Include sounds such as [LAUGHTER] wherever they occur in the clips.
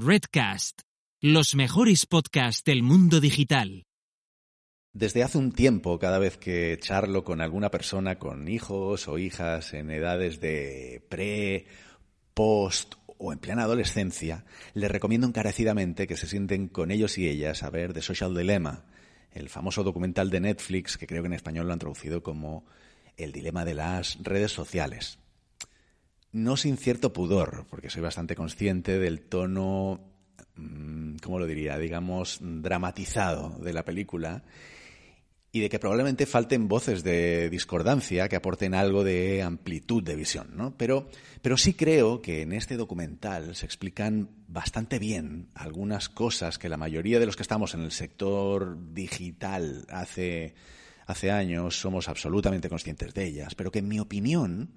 Redcast, los mejores podcasts del mundo digital. Desde hace un tiempo, cada vez que charlo con alguna persona con hijos o hijas en edades de pre, post o en plena adolescencia, les recomiendo encarecidamente que se sienten con ellos y ellas a ver The Social Dilemma, el famoso documental de Netflix que creo que en español lo han traducido como El dilema de las redes sociales. No sin cierto pudor, porque soy bastante consciente del tono, mm, ¿cómo lo diría?, digamos, dramatizado de la película y de que probablemente falten voces de discordancia que aporten algo de amplitud de visión, ¿no? Pero, pero sí creo que en este documental se explican bastante bien algunas cosas que la mayoría de los que estamos en el sector digital hace, hace años somos absolutamente conscientes de ellas, pero que en mi opinión,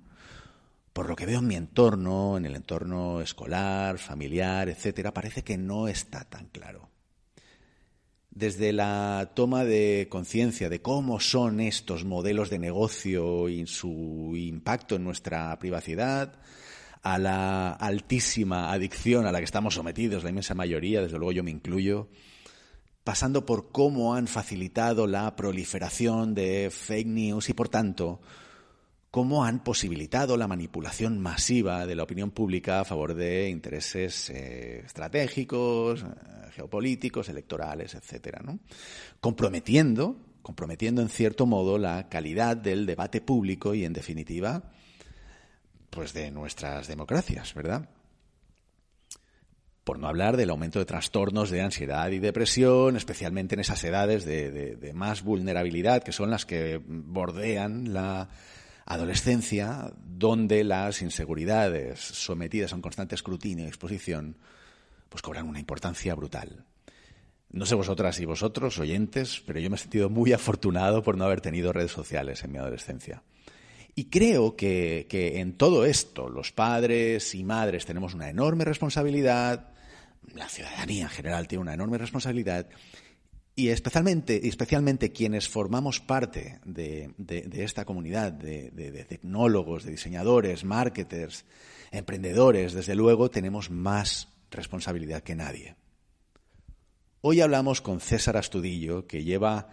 por lo que veo en mi entorno, en el entorno escolar, familiar, etcétera, parece que no está tan claro. Desde la toma de conciencia de cómo son estos modelos de negocio y su impacto en nuestra privacidad, a la altísima adicción a la que estamos sometidos, la inmensa mayoría, desde luego yo me incluyo, pasando por cómo han facilitado la proliferación de fake news y, por tanto, cómo han posibilitado la manipulación masiva de la opinión pública a favor de intereses eh, estratégicos, eh, geopolíticos, electorales, etcétera, ¿no? Comprometiendo, comprometiendo en cierto modo la calidad del debate público y, en definitiva, pues de nuestras democracias, ¿verdad? Por no hablar del aumento de trastornos de ansiedad y depresión, especialmente en esas edades de, de más vulnerabilidad, que son las que bordean la adolescencia, donde las inseguridades sometidas a un constante escrutinio y exposición, pues cobran una importancia brutal. No sé vosotras y vosotros, oyentes, pero yo me he sentido muy afortunado por no haber tenido redes sociales en mi adolescencia. Y creo que, que en todo esto los padres y madres tenemos una enorme responsabilidad, la ciudadanía en general tiene una enorme responsabilidad, y especialmente, especialmente quienes formamos parte de, esta comunidad de, de, tecnólogos, de diseñadores, marketers, emprendedores, desde luego tenemos más responsabilidad que nadie. Hoy hablamos con César Astudillo, que lleva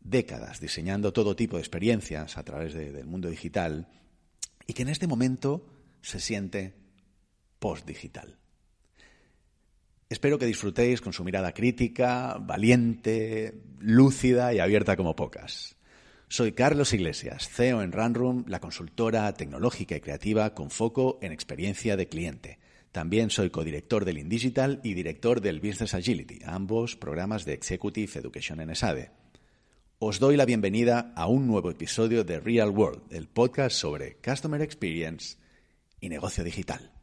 décadas diseñando todo tipo de experiencias a través del mundo digital y que en este momento se siente post-digital. Espero que disfrutéis con su mirada crítica, valiente, lúcida y abierta como pocas. Soy Carlos Iglesias, CEO en Runroom, la consultora tecnológica y creativa con foco en experiencia de cliente. También soy codirector del InDigital y director del Business Agility, ambos programas de Executive Education en ESADE. Os doy la bienvenida a un nuevo episodio de Real World, el podcast sobre Customer Experience y negocio digital.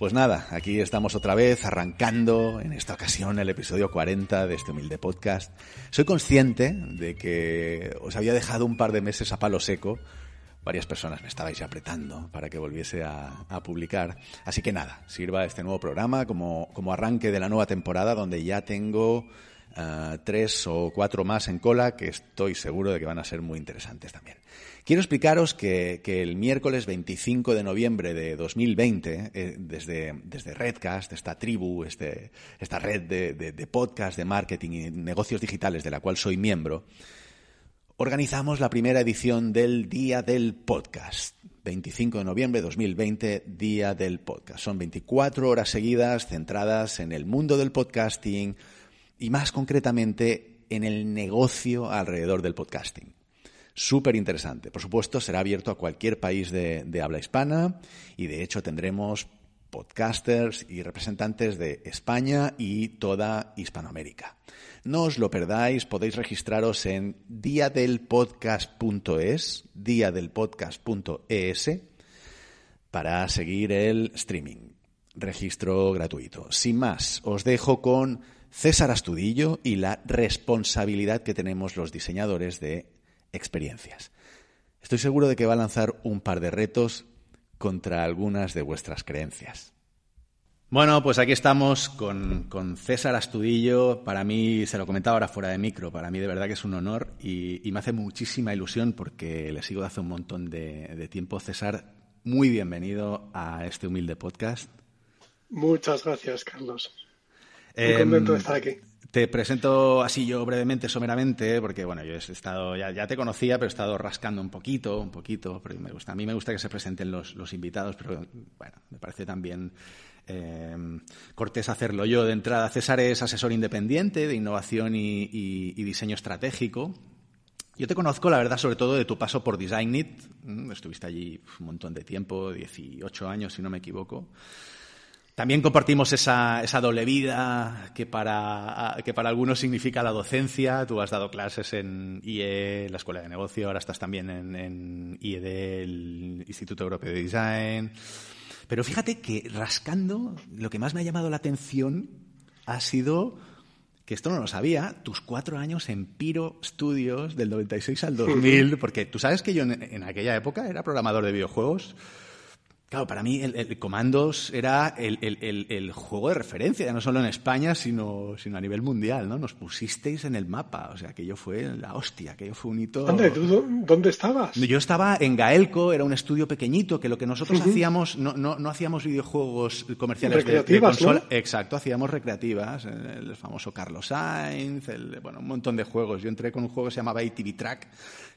Pues nada, aquí estamos otra vez arrancando en esta ocasión el episodio 40 de este humilde podcast. Soy consciente de que os había dejado un par de meses a palo seco. Varias personas me estabais apretando para que volviese a, publicar. Así que nada, sirva este nuevo programa como, como arranque de la nueva temporada donde ya tengo tres o cuatro más en cola que estoy seguro de que van a ser muy interesantes también. Quiero explicaros que, el miércoles 25 de noviembre de 2020, eh, desde, desde Redcast, esta tribu, este, esta red de, de, podcast de marketing y negocios digitales de la cual soy miembro, organizamos la primera edición del Día del Podcast. 25 de noviembre de 2020, Día del Podcast. Son 24 horas seguidas centradas en el mundo del podcasting y más concretamente en el negocio alrededor del podcasting. Súper interesante. Por supuesto, será abierto a cualquier país de, habla hispana y de hecho tendremos podcasters y representantes de España y toda Hispanoamérica. No os lo perdáis, podéis registraros en diadelpodcast.es, diadelpodcast.es, para seguir el streaming. Registro gratuito. Sin más, os dejo con César Astudillo y la responsabilidad que tenemos los diseñadores de experiencias. Estoy seguro de que va a lanzar un par de retos contra algunas de vuestras creencias. Bueno, pues aquí estamos con, César Astudillo. Para mí, se lo comentaba ahora fuera de micro, para mí de verdad que es un honor y, me hace muchísima ilusión porque le sigo de hace un montón de, tiempo. César, muy bienvenido a este humilde podcast. Muchas gracias, Carlos. Muy contento de estar aquí. Te presento así yo brevemente, someramente, porque bueno, yo he estado, ya, te conocía, pero he estado rascando un poquito, un poquito, porque me gusta, a mí me gusta que se presenten los, los invitados, pero bueno, me parece también eh, cortés hacerlo yo de entrada. César es asesor independiente de innovación y, diseño estratégico. Yo te conozco, la verdad, sobre todo de tu paso por Designit. Estuviste allí un montón de tiempo, 18 años, si no me equivoco. También compartimos esa, doble vida que para, que para algunos significa la docencia. Tú has dado clases en IE, la Escuela de Negocio, ahora estás también en, en IED, el Instituto Europeo de Design. Pero fíjate que rascando, lo que más me ha llamado la atención ha sido que esto no lo sabía, tus cuatro años en Piro Studios del 96 al 2000, [LAUGHS] porque tú sabes que yo en, aquella época era programador de videojuegos. Claro, para mí el, Comandos era el, juego de referencia, ya no solo en España, sino, sino a nivel mundial, ¿no? Nos pusisteis en el mapa, o sea, aquello fue la hostia, aquello fue un hito... ¿Dónde, dónde estabas? Yo estaba en Gaelco, era un estudio pequeñito, que lo que nosotros hacíamos, no, no, no, hacíamos videojuegos comerciales de, consola, exacto, hacíamos recreativas, el famoso Carlos Sainz, bueno, un montón de juegos. Yo entré con un juego que se llamaba ATV Track,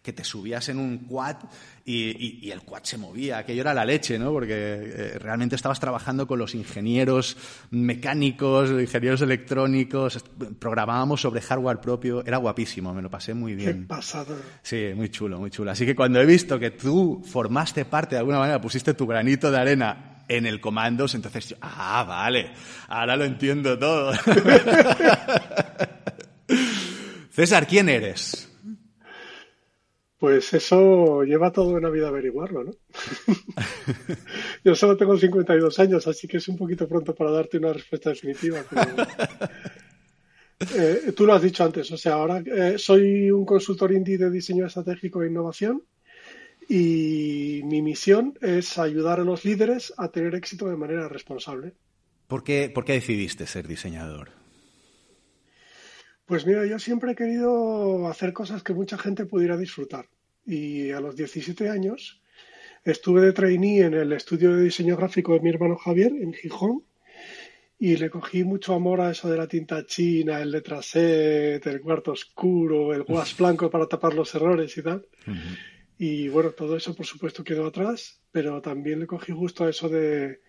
que te subías en un quad y, el quad se movía. Aquello era la leche, ¿no? Porque eh, realmente estabas trabajando con los ingenieros mecánicos, ingenieros electrónicos, programábamos sobre hardware propio. Era guapísimo, me lo pasé muy bien. Qué pasado. Sí, muy chulo, muy chulo. Así que cuando he visto que tú formaste parte de alguna manera, pusiste tu granito de arena en el comandos, entonces yo, ah, vale, ahora lo entiendo todo. [LAUGHS] César, ¿quién eres? Pues eso lleva toda una vida averiguarlo, ¿no? [LAUGHS] Yo solo tengo 52 años, así que es un poquito pronto para darte una respuesta definitiva. Eh, tú lo has dicho antes, o sea, ahora eh, soy un consultor indie de diseño estratégico e innovación y mi misión es ayudar a los líderes a tener éxito de manera responsable. ¿Por qué, por qué decidiste ser diseñador? Pues mira, yo siempre he querido hacer cosas que mucha gente pudiera disfrutar. Y a los 17 años estuve de trainee en el estudio de diseño gráfico de mi hermano Javier en Gijón y le cogí mucho amor a eso de la tinta china, el letraset, el cuarto oscuro, el guas blanco para tapar los errores y tal. Y bueno, todo eso por supuesto quedó atrás, pero también le cogí gusto a eso de,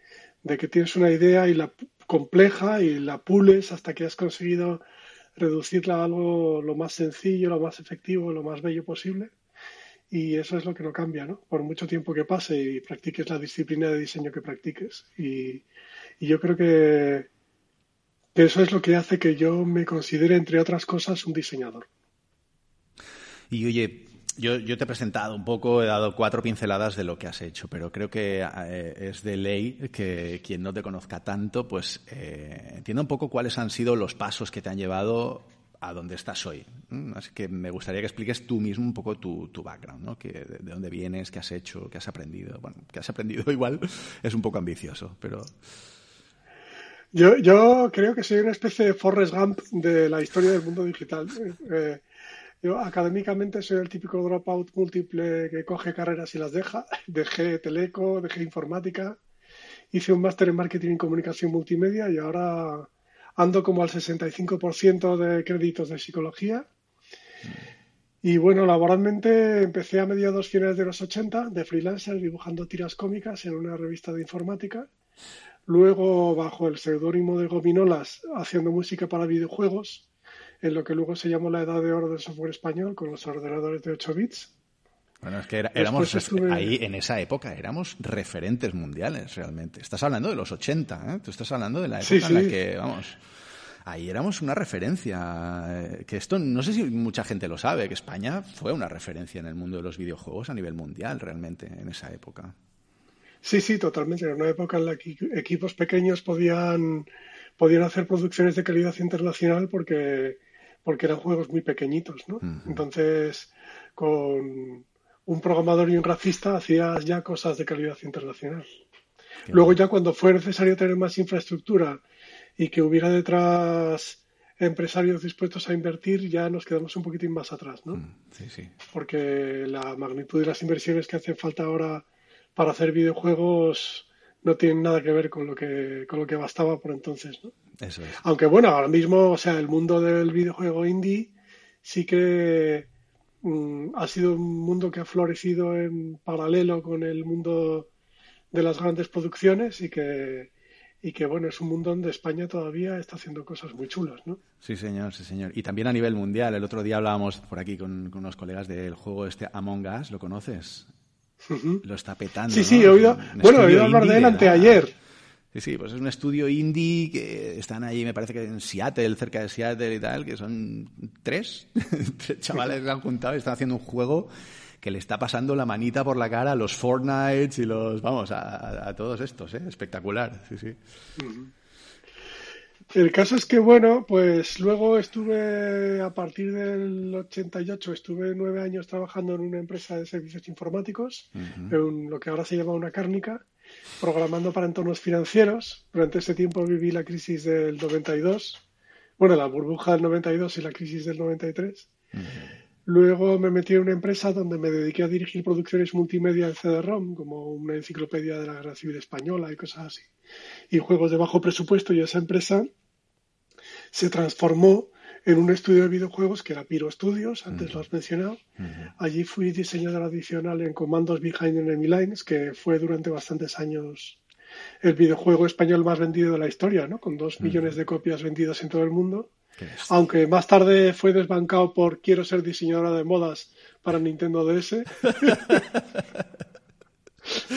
de que tienes una idea y la compleja y la pules hasta que has conseguido reducirla a algo lo más sencillo, lo más efectivo, lo más bello posible. Y eso es lo que no cambia, ¿no? Por mucho tiempo que pase y practiques la disciplina de diseño que practiques. Y, yo creo que, que eso es lo que hace que yo me considere, entre otras cosas, un diseñador. Y oye, yo, yo, te he presentado un poco, he dado cuatro pinceladas de lo que has hecho, pero creo que eh, es de ley que quien no te conozca tanto, pues eh, entienda un poco cuáles han sido los pasos que te han llevado a donde estás hoy. Así que me gustaría que expliques tú mismo un poco tu, background, ¿no? Que, de, dónde vienes, qué has hecho, qué has aprendido. Bueno, qué has aprendido [LAUGHS] igual es un poco ambicioso, pero... Yo, yo creo que soy una especie de Forrest Gump de la historia del mundo digital. Eh, yo académicamente soy el típico dropout múltiple que coge carreras y las deja. [LAUGHS] Dejé teleco, dejé informática, hice un máster en marketing y comunicación multimedia y ahora ando como al 65% de créditos de psicología. Y bueno, laboralmente empecé a mediados finales de los 80 de freelancer dibujando tiras cómicas en una revista de informática. Luego, bajo el seudónimo de Gominolas, haciendo música para videojuegos en lo que luego se llamó la edad de oro del software español con los ordenadores de 8 bits. Bueno, es que éramos ahí en esa época éramos referentes mundiales realmente. Estás hablando de los 80, ¿eh? Tú estás hablando de la época en la que, vamos, ahí éramos una referencia. Eh, que esto no sé si mucha gente lo sabe, que España fue una referencia en el mundo de los videojuegos a nivel mundial realmente en esa época. Sí, sí, totalmente. Era una época en la que equipos pequeños podían, podían hacer producciones de calidad internacional porque, porque eran juegos muy pequeñitos, ¿no? Entonces, con un programador y un racista hacías ya cosas de calidad internacional. Luego ya cuando fue necesario tener más infraestructura y que hubiera detrás empresarios dispuestos a invertir, ya nos quedamos un poquitín más atrás, ¿no? Mm, sí, sí. Porque la magnitud de las inversiones que hacen falta ahora para hacer videojuegos no tienen nada que ver con lo que con lo que bastaba por entonces, ¿no? Eso es. Aunque bueno, ahora mismo, o sea, el mundo del videojuego indie sí que Mm, ha sido un mundo que ha florecido en paralelo con el mundo de las grandes producciones y que, y que bueno, es un mundo donde España todavía está haciendo cosas muy chulas, ¿no? Sí, señor, sí, señor. Y también a nivel mundial. El otro día hablábamos por aquí con, unos colegas del juego este Among Us, ¿lo conoces? Lo está petando. Sí, sí, he oído, bueno, he oído hablar de él anteayer. Sí, sí, pues es un estudio indie que están ahí, me parece que en Seattle, cerca de Seattle y tal, que son tres, [LAUGHS] tres chavales que se han juntado y están haciendo un juego que le está pasando la manita por la cara a los Fortnite y los, vamos, a, todos estos, ¿eh? Espectacular, sí, sí. El caso es que, bueno, pues luego estuve, a partir del 88, estuve nueve años trabajando en una empresa de servicios informáticos, en lo que ahora se llama una cárnica, programando para entornos financieros. Durante ese tiempo viví la crisis del 92, bueno, la burbuja del 92 y la crisis del 93. Luego me metí en una empresa donde me dediqué a dirigir producciones multimedia en CD-ROM, como una enciclopedia de la Guerra Civil Española y cosas así, y juegos de bajo presupuesto. Y esa empresa se transformó en un estudio de videojuegos que era Piro Studios, antes lo has mencionado. Allí fui diseñador adicional en Comandos Behind Enemy Lines, que fue durante bastantes años el videojuego español más vendido de la historia, ¿no? Con dos millones de copias vendidas en todo el mundo. Aunque más tarde fue desbancado por quiero ser diseñadora de modas para Nintendo DS.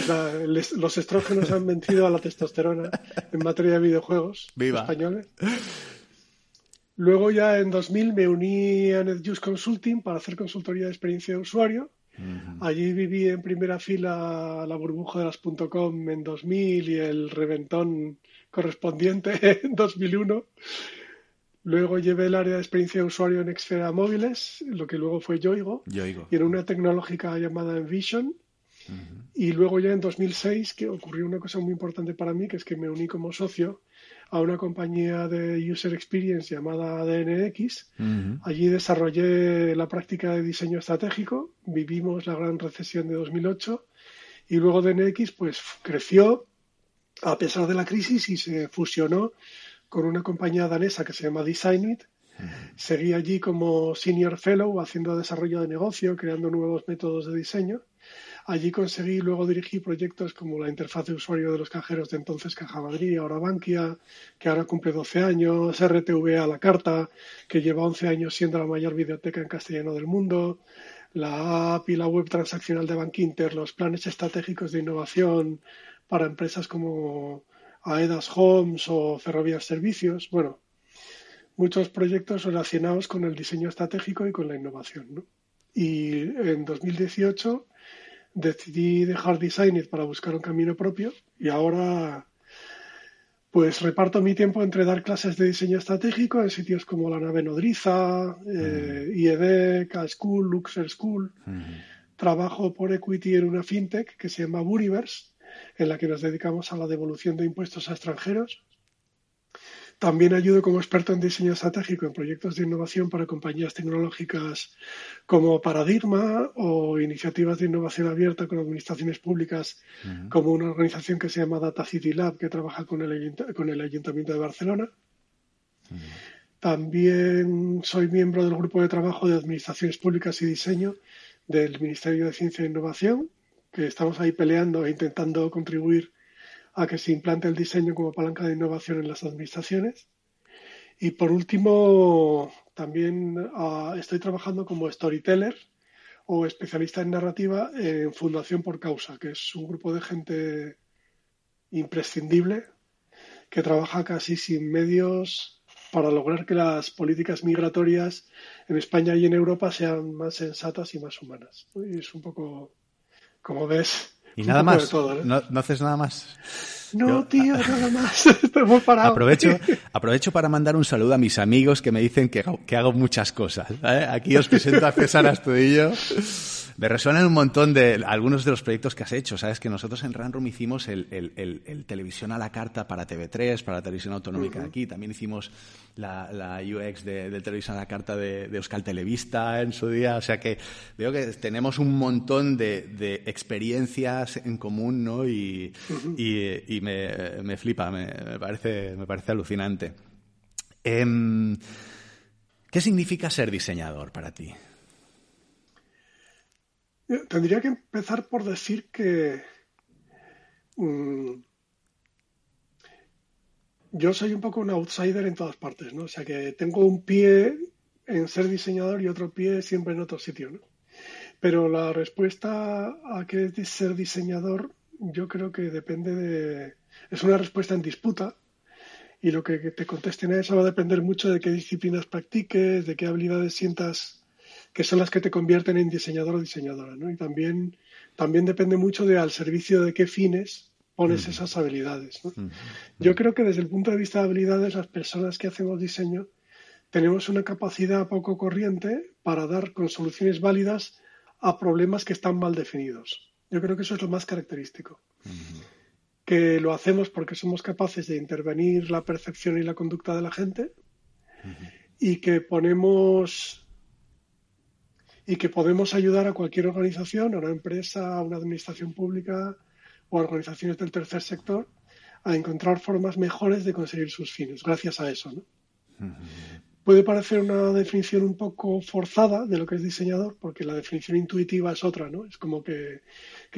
[LAUGHS] los estrógenos han vencido a la testosterona en materia de videojuegos españoles. Luego ya en 2000 me uní a NetJust Consulting para hacer consultoría de experiencia de usuario. Allí viví en primera fila la burbuja de las .com en 2000 y el reventón correspondiente [LAUGHS] en 2001. Luego llevé el área de experiencia de usuario en Xfera Móviles, lo que luego fue Yoigo, Yoigo. y en una tecnológica llamada Envision. Y luego ya en 2006, que ocurrió una cosa muy importante para mí, que es que me uní como socio a una compañía de User Experience llamada DNX. Allí desarrollé la práctica de diseño estratégico, vivimos la gran recesión de 2008 y luego DNX pues creció a pesar de la crisis y se fusionó con una compañía danesa que se llama Designit. Seguí allí como Senior Fellow haciendo desarrollo de negocio, creando nuevos métodos de diseño Allí conseguí luego dirigir proyectos como la interfaz de usuario de los cajeros de entonces Caja Madrid, ahora Bankia, que ahora cumple 12 años, RTV a la carta, que lleva 11 años siendo la mayor biblioteca en castellano del mundo, la app y la web transaccional de Bankinter, los planes estratégicos de innovación para empresas como Aedas Homes o Ferrovías Servicios. Bueno, muchos proyectos relacionados con el diseño estratégico y con la innovación. Y en 2018 decidí dejar Designit para buscar un camino propio y ahora pues reparto mi tiempo entre dar clases de diseño estratégico en sitios como la nave nodriza, eh, IED, K-School, Luxer School. Trabajo por Equity en una fintech que se llama Buriverse, en la que nos dedicamos a la devolución de impuestos a extranjeros. También ayudo como experto en diseño estratégico en proyectos de innovación para compañías tecnológicas como Paradigma o iniciativas de innovación abierta con administraciones públicas como una organización que se llama Data City Lab que trabaja con el, con el Ayuntamiento de Barcelona. También soy miembro del grupo de trabajo de administraciones públicas y diseño del Ministerio de Ciencia e Innovación, que estamos ahí peleando e intentando contribuir a que se implante el diseño como palanca de innovación en las administraciones. Y por último, también ah, estoy trabajando como storyteller o especialista en narrativa en Fundación por Causa, que es un grupo de gente imprescindible que trabaja casi sin medios para lograr que las políticas migratorias en España y en Europa sean más sensatas y más humanas. Y es un poco, como ves, y nada más. ¿eh? ¿No, haces nada más? No, tío, nada más. [LAUGHS] Estoy parado. Aprovecho, aprovecho para mandar un saludo a mis amigos que me dicen que, que hago muchas cosas. ¿eh? Aquí os presento a César Astudillo. Me resuenan un montón de algunos de los proyectos que has hecho. Sabes que nosotros en Ranrum hicimos el, televisión a la carta para TV3, para la televisión autonómica de aquí. También hicimos la, UX de, televisión a la carta de, Euskal Televista en su día. O sea que veo que tenemos un montón de, experiencias en común, ¿no? Y, me, flipa, me, parece, me parece alucinante. Em, ¿Qué significa ser diseñador para ti? Tendría que empezar por decir que mm, yo soy un poco un outsider en todas partes, ¿no? O sea que tengo un pie en ser diseñador y otro pie siempre en otro sitio, ¿no? Pero la respuesta a qué es ser diseñador, yo creo que depende de. Es una respuesta en disputa, y lo que te contesten a eso va a depender mucho de qué disciplinas practiques, de qué habilidades sientas que son las que te convierten en diseñador o diseñadora, ¿no? Y también, también depende mucho de al servicio de qué fines pones esas habilidades. Yo creo que desde el punto de vista de habilidades, las personas que hacemos diseño tenemos una capacidad poco corriente para dar con soluciones válidas a problemas que están mal definidos. Yo creo que eso es lo más característico. Que lo hacemos porque somos capaces de intervenir la percepción y la conducta de la gente y que ponemos y que podemos ayudar a cualquier organización, a una empresa, a una administración pública o a organizaciones del tercer sector a encontrar formas mejores de conseguir sus fines, gracias a eso. Puede parecer una definición un poco forzada de lo que es diseñador, porque la definición intuitiva es otra, ¿no? Es como que,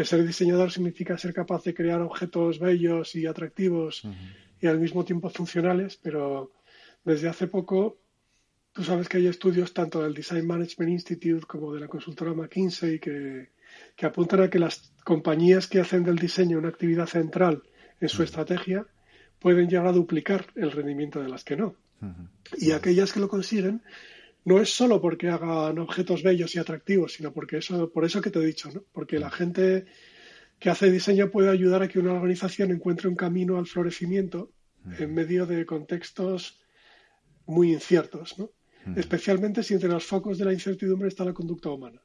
ser diseñador significa ser capaz de crear objetos bellos y atractivos y al mismo tiempo funcionales, pero desde hace poco Tú sabes que hay estudios tanto del Design Management Institute como de la consultora McKinsey que, apuntan a que las compañías que hacen del diseño una actividad central en su estrategia pueden llegar a duplicar el rendimiento de las que no. Y aquellas que lo consiguen no es solo porque hagan objetos bellos y atractivos, sino porque eso, por eso que te he dicho, ¿no? Porque la gente que hace diseño puede ayudar a que una organización encuentre un camino al florecimiento en medio de contextos muy inciertos, ¿no? Especialmente si entre los focos de la incertidumbre está la conducta humana.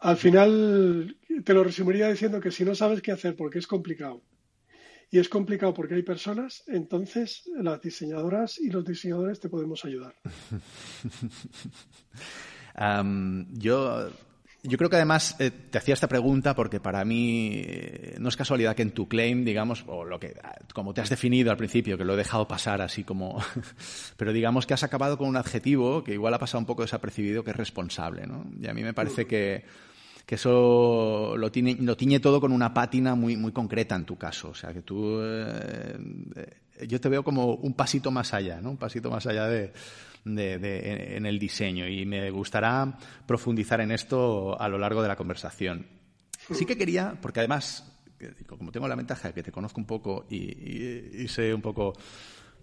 Al final, te lo resumiría diciendo que si no sabes qué hacer porque es complicado, y es complicado porque hay personas, entonces las diseñadoras y los diseñadores te podemos ayudar. [LAUGHS] yo yo creo que además eh, te hacía esta pregunta porque para mí eh, no es casualidad que en tu claim, digamos, o lo que, como te has definido al principio, que lo he dejado pasar así como, [LAUGHS] pero digamos que has acabado con un adjetivo que igual ha pasado un poco desapercibido, que es responsable, ¿no? Y a mí me parece que, que eso lo, tiene, lo tiñe todo con una pátina muy, muy concreta en tu caso. O sea, que tú, eh, yo te veo como un pasito más allá, ¿no? Un pasito más allá de de, en el diseño y me gustará profundizar en esto a lo largo de la conversación. Sí que quería, porque además, como tengo la ventaja de que te conozco un poco y, sé un poco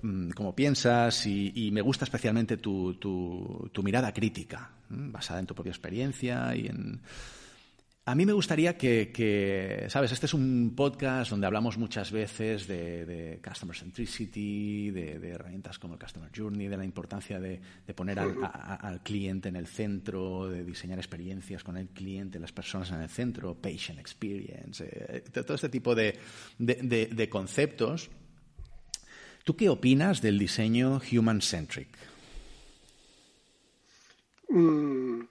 mm, cómo piensas y, me gusta especialmente tu, tu mirada crítica, basada en tu propia experiencia y en a mí me gustaría que, ¿sabes? Este es un podcast donde hablamos muchas veces de, Customer Centricity, de, herramientas como el Customer Journey, de la importancia de, poner al, cliente en el centro, de diseñar experiencias con el cliente, las personas en el centro, patient experience, eh, todo este tipo de, conceptos. ¿Tú qué opinas del diseño human-centric? Mm,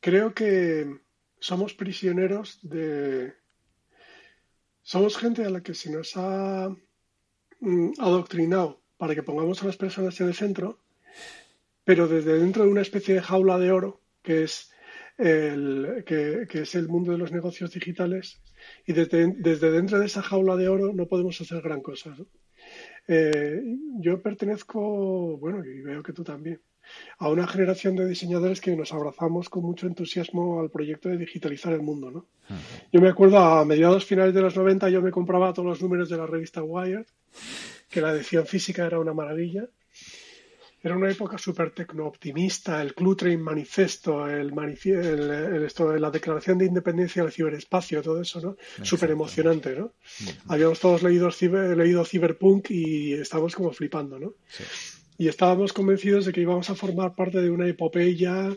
creo que somos prisioneros de... Somos gente a la que se nos ha mm, adoctrinado para que pongamos a las personas en el centro, pero desde dentro de una especie de jaula de oro, que es el, que, es el mundo de los negocios digitales, y desde, dentro de esa jaula de oro no podemos hacer gran cosa. Eh, yo pertenezco, bueno, y veo que tú también, a una generación de diseñadores que nos abrazamos con mucho entusiasmo al proyecto de digitalizar el mundo. ¿no? Yo me acuerdo a mediados finales de los 90 yo me compraba todos los números de la revista Wired, que la edición física era una maravilla. Era una época súper tecno-optimista, el Clutrain Manifesto, el, esto, la Declaración de Independencia del Ciberespacio, todo eso, ¿no? Súper emocionante, ¿no? Habíamos todos leído, leído Cyberpunk y estábamos como flipando, ¿no? Y estábamos convencidos de que íbamos a formar parte de una epopeya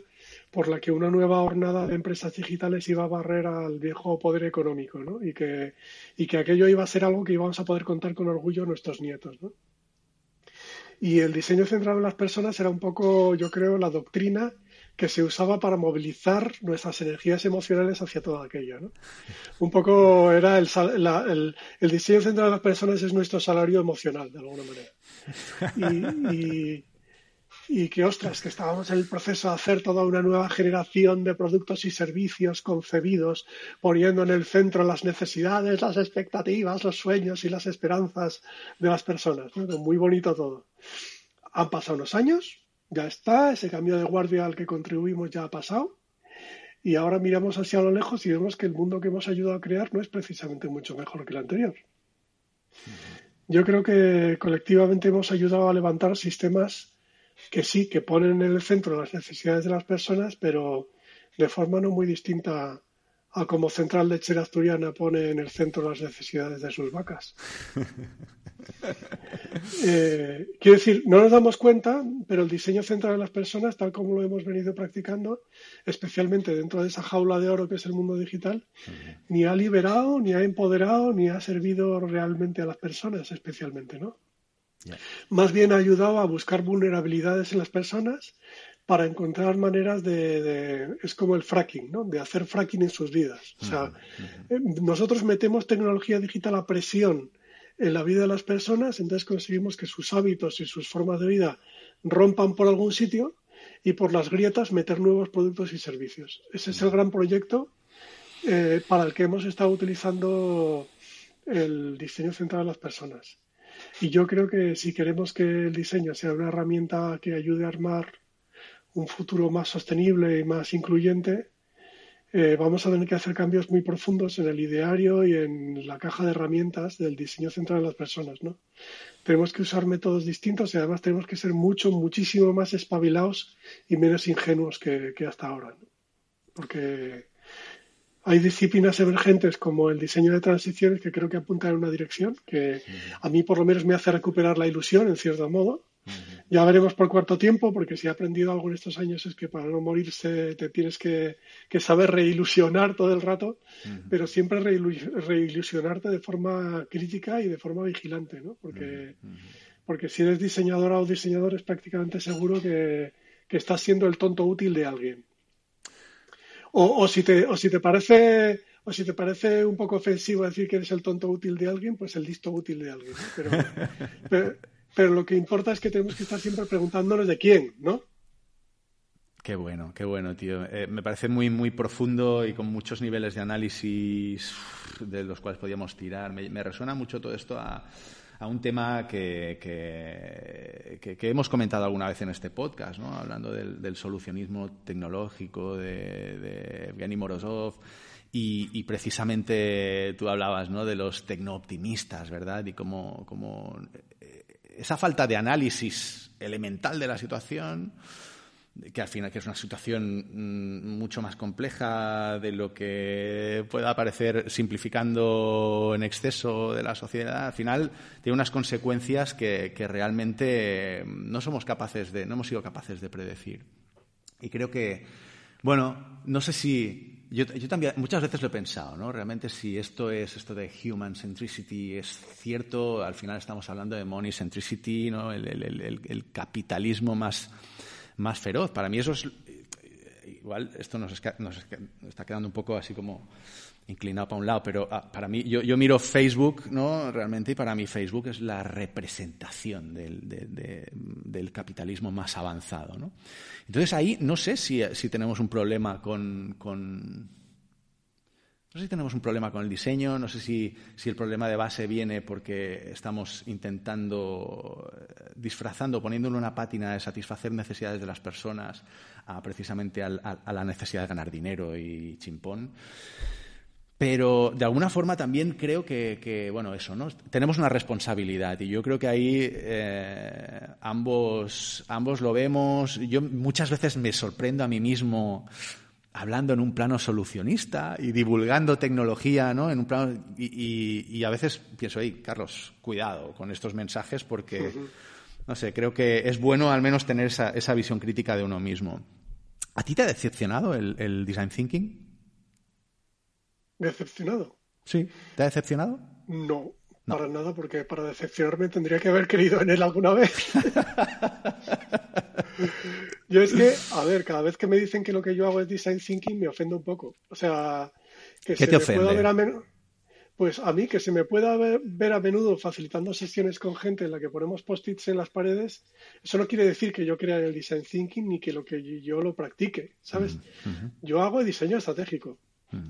por la que una nueva hornada de empresas digitales iba a barrer al viejo poder económico, ¿no? Y que, y que aquello iba a ser algo que íbamos a poder contar con orgullo a nuestros nietos, ¿no? Y el diseño centrado en las personas era un poco, yo creo, la doctrina que se usaba para movilizar nuestras energías emocionales hacia todo aquello. ¿no? Un poco era el, el, diseño centrado en las personas es nuestro salario emocional, de alguna manera. [LAUGHS] Y, que, ostras, que estábamos en el proceso de hacer toda una nueva generación de productos y servicios concebidos, poniendo en el centro las necesidades, las expectativas, los sueños y las esperanzas de las personas. Muy bonito todo. Han pasado unos años, ya está, ese cambio de guardia al que contribuimos ya ha pasado. Y ahora miramos hacia lo lejos y vemos que el mundo que hemos ayudado a crear no es precisamente mucho mejor que el anterior. Yo creo que colectivamente hemos ayudado a levantar sistemas que sí, que ponen en el centro las necesidades de las personas, pero de forma no muy distinta a como Central Lechera Asturiana pone en el centro las necesidades de sus vacas. [LAUGHS] [LAUGHS] Eh, quiero decir, no nos damos cuenta, pero el diseño central de las personas, tal como lo hemos venido practicando, especialmente dentro de esa jaula de oro que es el mundo digital, ni ha liberado, ni ha empoderado, ni ha servido realmente a las personas, especialmente, ¿no? Más bien ha ayudado a buscar vulnerabilidades en las personas para encontrar maneras de, es como el fracking, ¿no? De hacer fracking en sus vidas. O sea, eh, nosotros metemos tecnología digital a presión en la vida de las personas, entonces conseguimos que sus hábitos y sus formas de vida rompan por algún sitio y por las grietas meter nuevos productos y servicios. Ese es el gran proyecto eh, para el que hemos estado utilizando el diseño central de las personas. Y yo creo que si queremos que el diseño sea una herramienta que ayude a armar un futuro más sostenible y más incluyente, eh, vamos a tener que hacer cambios muy profundos en el ideario y en la caja de herramientas del diseño central de las personas. ¿no? Tenemos que usar métodos distintos y además tenemos que ser mucho, muchísimo más espabilados y menos ingenuos que, hasta ahora. Porque hay disciplinas emergentes como el diseño de transiciones que creo que apuntan en una dirección que a mí por lo menos me hace recuperar la ilusión en cierto modo. Ya veremos por cuarto tiempo, porque si he aprendido algo en estos años es que para no morirse te tienes que, saber reilusionar todo el rato, pero siempre reilusionarte de forma crítica y de forma vigilante, ¿no? Porque, porque si eres diseñadora o diseñador es prácticamente seguro que, que estás siendo el tonto útil de alguien. O, si te, o si te parece o si te parece un poco ofensivo decir que eres el tonto útil de alguien, pues el listo útil de alguien. Pero, [LAUGHS] lo que importa es que tenemos que estar siempre preguntándonos de quién, ¿no? Qué bueno, qué bueno, tío. Eh, me parece muy, muy profundo y con muchos niveles de análisis de los cuales podíamos tirar. me resuena mucho todo esto a, a un tema que, que, hemos comentado alguna vez en este podcast, ¿no? hablando del, solucionismo tecnológico de, de Evgeny Morozov. Y, precisamente tú hablabas ¿no? de los tecnooptimistas, ¿verdad? Y cómo, cómo esa falta de análisis elemental de la situación que al final que es una situación mm, mucho más compleja de lo que pueda parecer simplificando en exceso de la sociedad, al final tiene unas consecuencias que, realmente no somos capaces de, no hemos sido capaces de predecir. Y creo que, bueno, no sé si yo, también muchas veces lo he pensado, ¿no? Realmente si esto es esto de human centricity es cierto, al final estamos hablando de money centricity, ¿no? el capitalismo más más feroz. Para mí eso es... Igual esto nos, está quedando un poco así como inclinado para un lado, pero ah, para mí, yo, yo, miro Facebook, ¿no? Realmente, y para mí Facebook es la representación del, del capitalismo más avanzado, ¿no? Entonces ahí no sé si, si tenemos un problema con, con no sé si tenemos un problema con el diseño, no sé si, si, el problema de base viene porque estamos intentando, eh, disfrazando, poniéndole una pátina de satisfacer necesidades de las personas a, precisamente a, la necesidad de ganar dinero y chimpón. Pero de alguna forma también creo que, bueno, eso, ¿no? Tenemos una responsabilidad y yo creo que ahí eh, ambos, ambos lo vemos. Yo muchas veces me sorprendo a mí mismo hablando en un plano solucionista y divulgando tecnología, ¿no? En un plano y, a veces pienso, hey, Carlos, cuidado con estos mensajes porque, no sé, creo que es bueno al menos tener esa, esa visión crítica de uno mismo. ¿A ti te ha decepcionado el, design thinking? ¿Decepcionado? Sí. ¿Te ha decepcionado? No, no, para nada, porque para decepcionarme tendría que haber creído en él alguna vez. [LAUGHS] Yo es que, a ver, cada vez que me dicen que lo que yo hago es design thinking, me ofende un poco. O sea, que se me pueda ver a menudo. Pues a mí, que se me pueda ver, a menudo facilitando sesiones con gente en la que ponemos post-its en las paredes, eso no quiere decir que yo crea en el design thinking ni que lo que yo lo practique, ¿sabes? Yo hago diseño estratégico.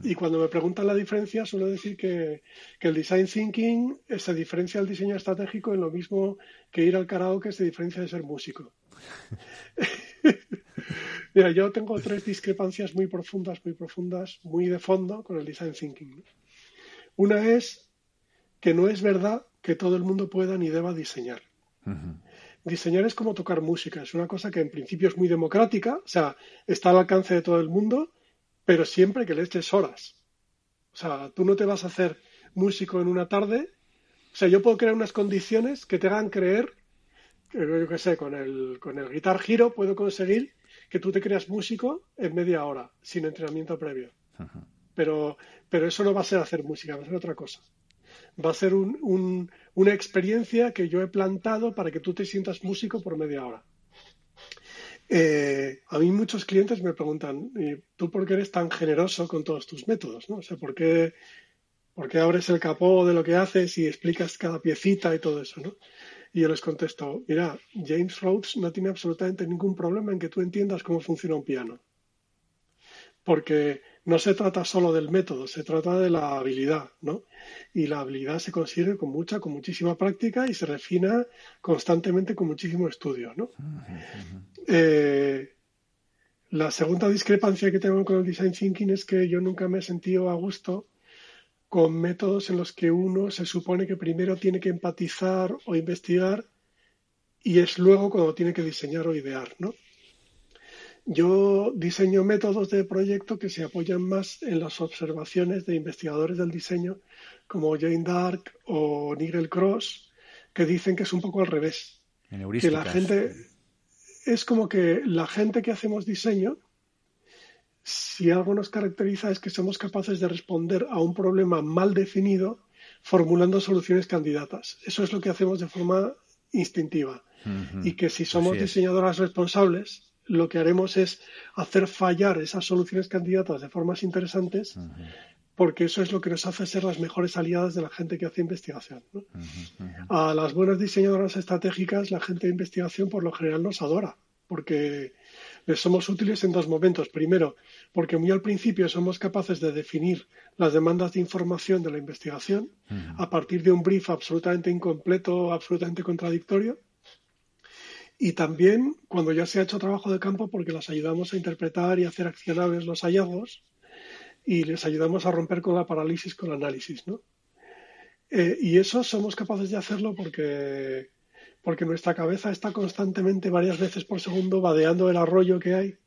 Y cuando me preguntan la diferencia, suelo decir que, que, el design thinking se diferencia del diseño estratégico en lo mismo que ir al karaoke se diferencia de ser músico. [LAUGHS] Mira, yo tengo tres discrepancias muy profundas, muy profundas, muy de fondo con el design thinking. Una es que no es verdad que todo el mundo pueda ni deba diseñar. Diseñar es como tocar música, es una cosa que en principio es muy democrática, o sea, está al alcance de todo el mundo, pero siempre que le eches horas. O sea, tú no te vas a hacer músico en una tarde. O sea, yo puedo crear unas condiciones que te hagan creer yo qué sé, con el, con el Guitar Hero puedo conseguir que tú te creas músico en media hora, sin entrenamiento previo. Pero, pero eso no va a ser hacer música, va a ser otra cosa. Va a ser un, una experiencia que yo he plantado para que tú te sientas músico por media hora. Eh, a mí muchos clientes me preguntan, ¿tú por qué eres tan generoso con todos tus métodos? ¿no? O sea, ¿por qué, ¿por qué abres el capó de lo que haces y explicas cada piecita y todo eso? ¿no? Y yo les contesto, mira, James Rhodes no tiene absolutamente ningún problema en que tú entiendas cómo funciona un piano. Porque no se trata solo del método, se trata de la habilidad, ¿no? Y la habilidad se consigue con mucha, con muchísima práctica y se refina constantemente con muchísimo estudio, ¿no? Eh, la segunda discrepancia que tengo con el design thinking es que yo nunca me he sentido a gusto con métodos en los que uno se supone que primero tiene que empatizar o investigar y es luego cuando tiene que diseñar o idear, ¿no? Yo diseño métodos de proyecto que se apoyan más en las observaciones de investigadores del diseño como Jane Dark o Nigel Cross, que dicen que es un poco al revés. que la gente es como que la gente que hacemos diseño si algo nos caracteriza es que somos capaces de responder a un problema mal definido formulando soluciones candidatas. Eso es lo que hacemos de forma instintiva. Y que si somos diseñadoras responsables, lo que haremos es hacer fallar esas soluciones candidatas de formas interesantes, porque eso es lo que nos hace ser las mejores aliadas de la gente que hace investigación. A las buenas diseñadoras estratégicas, la gente de investigación por lo general nos adora, porque les somos útiles en dos momentos. Primero, porque muy al principio somos capaces de definir las demandas de información de la investigación a partir de un brief absolutamente incompleto, absolutamente contradictorio. Y también cuando ya se ha hecho trabajo de campo porque las ayudamos a interpretar y hacer accionables los hallazgos y les ayudamos a romper con la parálisis con el análisis, ¿no? Eh, y eso somos capaces de hacerlo porque porque nuestra cabeza está constantemente varias veces por segundo vadeando el arroyo que hay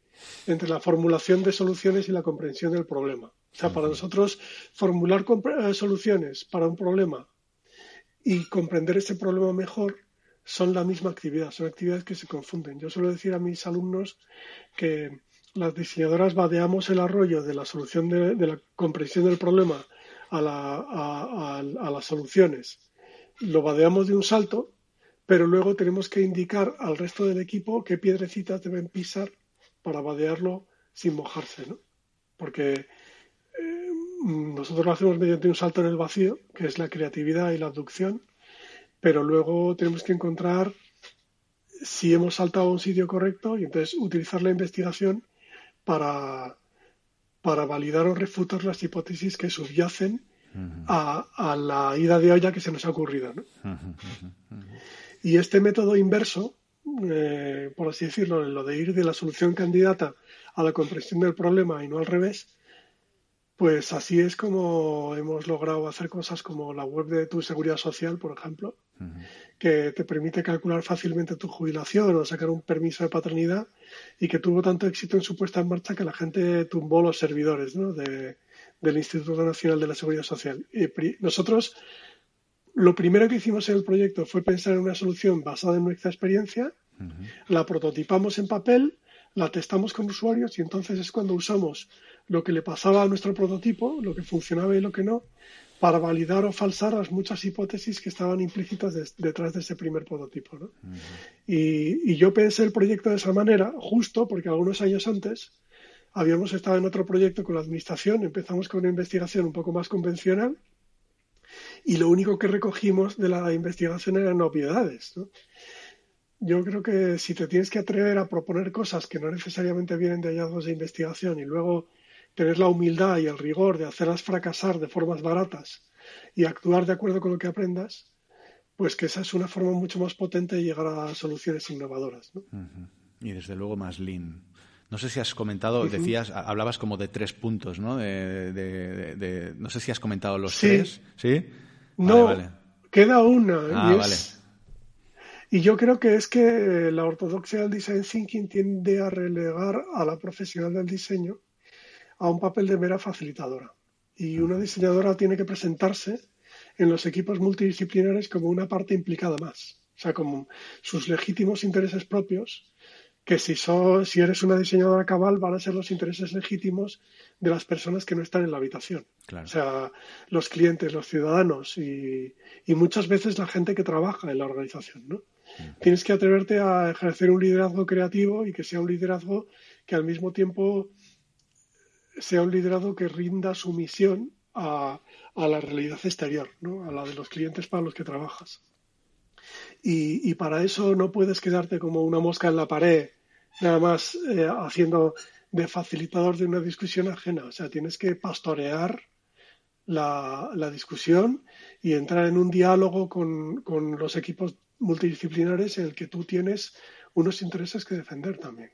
entre la formulación de soluciones y la comprensión del problema. O sea, para nosotros formular eh, soluciones para un problema y comprender ese problema mejor son la misma actividad, son actividades que se confunden. Yo suelo decir a mis alumnos que las diseñadoras vadeamos el arroyo de la solución de, la comprensión del problema a, a las soluciones. Lo vadeamos de un salto pero luego tenemos que indicar al resto del equipo qué piedrecitas deben pisar para vadearlo sin mojarse, ¿no? Porque eh, nosotros lo hacemos mediante un salto en el vacío, que es la creatividad y la abducción, pero luego tenemos que encontrar si hemos saltado a un sitio correcto y entonces utilizar la investigación para, para validar o refutar las hipótesis que subyacen a, la ida de olla que se nos ha ocurrido. Y este método inverso, eh, por así decirlo, lo de ir de la solución candidata a la comprensión del problema y no al revés, pues así es como hemos logrado hacer cosas como la web de tu seguridad social, por ejemplo, que te permite calcular fácilmente tu jubilación o sacar un permiso de paternidad y que tuvo tanto éxito en su puesta en marcha que la gente tumbó los servidores del Instituto Nacional de la Seguridad Social. Y nosotros lo primero que hicimos en el proyecto fue pensar en una solución basada en nuestra experiencia, la prototipamos en papel, la testamos con usuarios y entonces es cuando usamos lo que le pasaba a nuestro prototipo, lo que funcionaba y lo que no, para validar o falsar las muchas hipótesis que estaban implícitas detrás de ese primer prototipo. y, yo pensé el proyecto de esa manera, justo porque algunos años antes habíamos estado en otro proyecto con la administración, empezamos con una investigación un poco más convencional y lo único que recogimos de la investigación eran obviedades. Yo creo que si te tienes que atrever a proponer cosas que no necesariamente vienen de hallazgos de investigación y luego tener la humildad y el rigor de hacerlas fracasar de formas baratas y actuar de acuerdo con lo que aprendas, pues que esa es una forma mucho más potente de llegar a soluciones innovadoras. Y desde luego más lean. No sé si has comentado, decías, hablabas como de tres puntos, ¿no? De, no sé si has comentado los tres. ¿Sí? No, queda una. Ah, vale. Y yo creo que es que la ortodoxia del design thinking tiende a relegar a la profesional del diseño a un papel de mera facilitadora. Y una diseñadora tiene que presentarse en los equipos multidisciplinares como una parte implicada más, o sea, como sus legítimos intereses propios, que si, si eres una diseñadora cabal van a ser los intereses legítimos de las personas que no están en la habitación. O sea, los clientes, los ciudadanos y, muchas veces la gente que trabaja en la organización. ¿no? Tienes que atreverte a ejercer un liderazgo creativo y que sea un liderazgo que al mismo tiempo sea un liderazgo que rinda su misión a, la realidad exterior, a la de los clientes para los que trabajas. Y, para eso no puedes quedarte como una mosca en la pared, nada más eh, haciendo de facilitador de una discusión ajena. O sea, tienes que pastorear la, discusión y entrar en un diálogo con, con los equipos multidisciplinares en el que tú tienes unos intereses que defender también.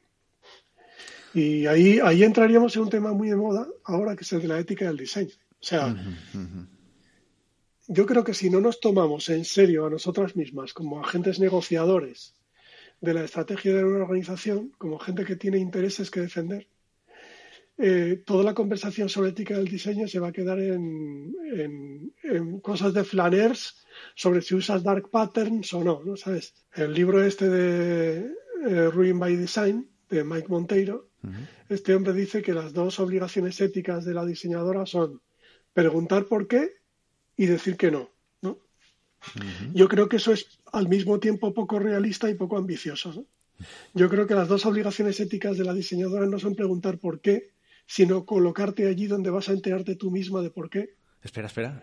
Y ahí, ahí entraríamos en un tema muy de moda ahora, que es el de la ética del diseño. O sea, yo creo que si no nos tomamos en serio a nosotras mismas como agentes negociadores de la estrategia de una organización, como gente que tiene intereses que defender, eh, toda la conversación sobre ética del diseño se va a quedar en, en, cosas de flaners sobre si usas dark patterns o no, ¿no? ¿Sabes? El libro este de eh, Ruin by Design, de Mike Monteiro, este hombre dice que las dos obligaciones éticas de la diseñadora son preguntar por qué y decir que no. ¿no? Yo creo que eso es al mismo tiempo poco realista y poco ambicioso. Yo creo que las dos obligaciones éticas de la diseñadora no son preguntar por qué, sino colocarte allí donde vas a enterarte tú misma de por qué. Espera, espera.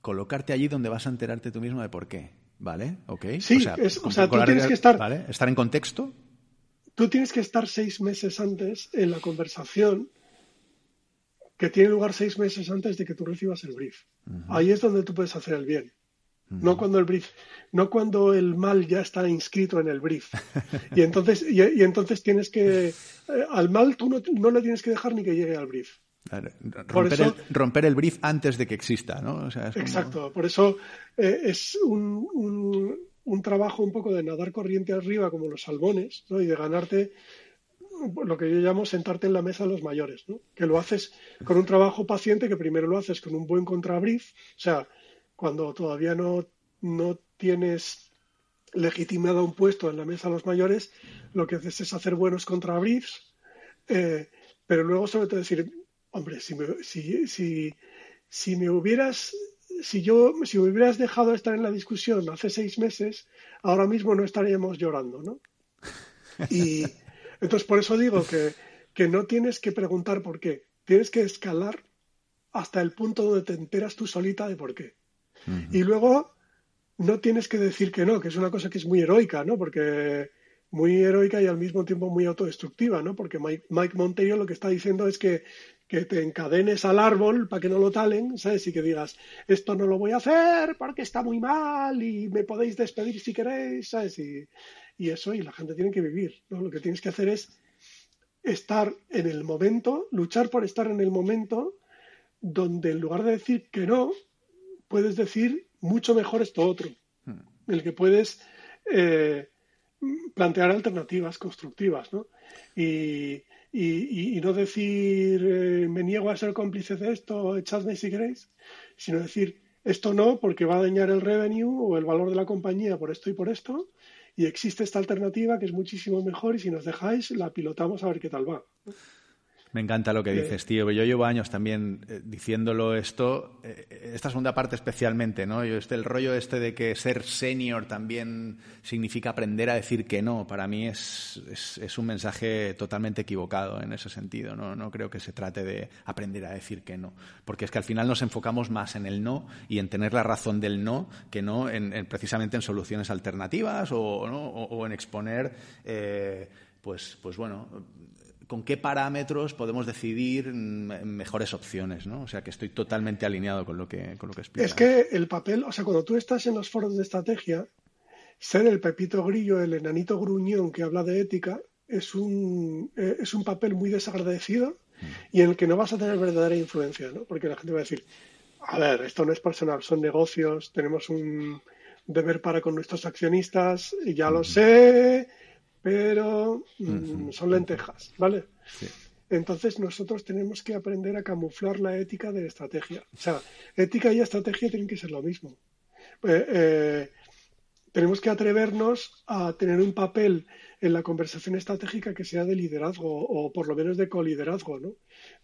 Colocarte allí donde vas a enterarte tú misma de por qué. ¿Vale? ¿Ok? Sí, o sea, tú tienes que estar... ¿Vale? Estar en contexto tú tienes que estar seis meses antes en la conversación que tiene lugar seis meses antes de que tú recibas el brief. Ahí es donde tú puedes hacer el bien. No cuando el brief, no cuando el mal ya está inscrito en el brief. Y entonces, y, entonces tienes que, eh, al mal tú no, le tienes que dejar ni que llegue al brief. Romper, el, brief antes de que exista, ¿no? Exacto, por eso eh, es un, un trabajo un poco de nadar corriente arriba como los salmones y de ganarte lo que yo llamo sentarte en la mesa de los mayores, ¿no? que lo haces con un trabajo paciente que primero lo haces con un buen contrabrief, o sea, cuando todavía no, no tienes legitimado un puesto en la mesa de los mayores, lo que haces es hacer buenos contrabriefs, eh, pero luego sobre todo decir, hombre, si si, si, si me hubieras si yo, si me hubieras dejado estar en la discusión hace seis meses, ahora mismo no estaríamos llorando, ¿no? Y entonces por eso digo que, que no tienes que preguntar por qué, tienes que escalar hasta el punto donde te enteras tú solita de por qué. Y luego no tienes que decir que no, que es una cosa que es muy heroica, ¿no? Porque muy heroica y al mismo tiempo muy autodestructiva, ¿no? Porque Mike, Mike Monteiro lo que está diciendo es que que te encadenes al árbol para que no lo talen, ¿sabes? Y que digas, esto no lo voy a hacer porque está muy mal y me podéis despedir si queréis, ¿sabes? Y, y eso, y la gente tiene que vivir, ¿no? Lo que tienes que hacer es estar en el momento, luchar por estar en el momento donde en lugar de decir que no, puedes decir mucho mejor esto otro, hmm. en el que puedes eh, plantear alternativas constructivas, ¿no? Y, y, no decir eh, me niego a ser cómplice de esto, echadme si queréis, sino decir esto no porque va a dañar el revenue o el valor de la compañía por esto y por esto, y existe esta alternativa que es muchísimo mejor y si nos dejáis la pilotamos a ver qué tal va. Me encanta lo que dices, tío. Yo llevo años también eh, diciéndolo esto, eh, esta segunda parte especialmente, ¿no? Yo este, el rollo este de que ser senior también significa aprender a decir que no, para mí es, es, un mensaje totalmente equivocado en ese sentido. ¿no? no creo que se trate de aprender a decir que no, porque es que al final nos enfocamos más en el no y en tener la razón del no que no en, precisamente en soluciones alternativas o, ¿no? o, en exponer, eh, pues, pues bueno con qué parámetros podemos decidir mejores opciones, ¿no? O sea, que estoy totalmente alineado con lo que, con lo que explicas. Es que el papel, o sea, cuando tú estás en los foros de estrategia, ser el pepito grillo, el enanito gruñón que habla de ética, es un, eh, es un papel muy desagradecido y en el que no vas a tener verdadera influencia, ¿no? Porque la gente va a decir, a ver, esto no es personal, son negocios, tenemos un deber para con nuestros accionistas, y ya lo sé, pero mm, son lentejas, ¿vale? Entonces nosotros tenemos que aprender a camuflar la ética de estrategia. O sea, ética y estrategia tienen que ser lo mismo. Eh, eh, tenemos que atrevernos a tener un papel en la conversación estratégica que sea de liderazgo o por lo menos de coliderazgo, ¿no?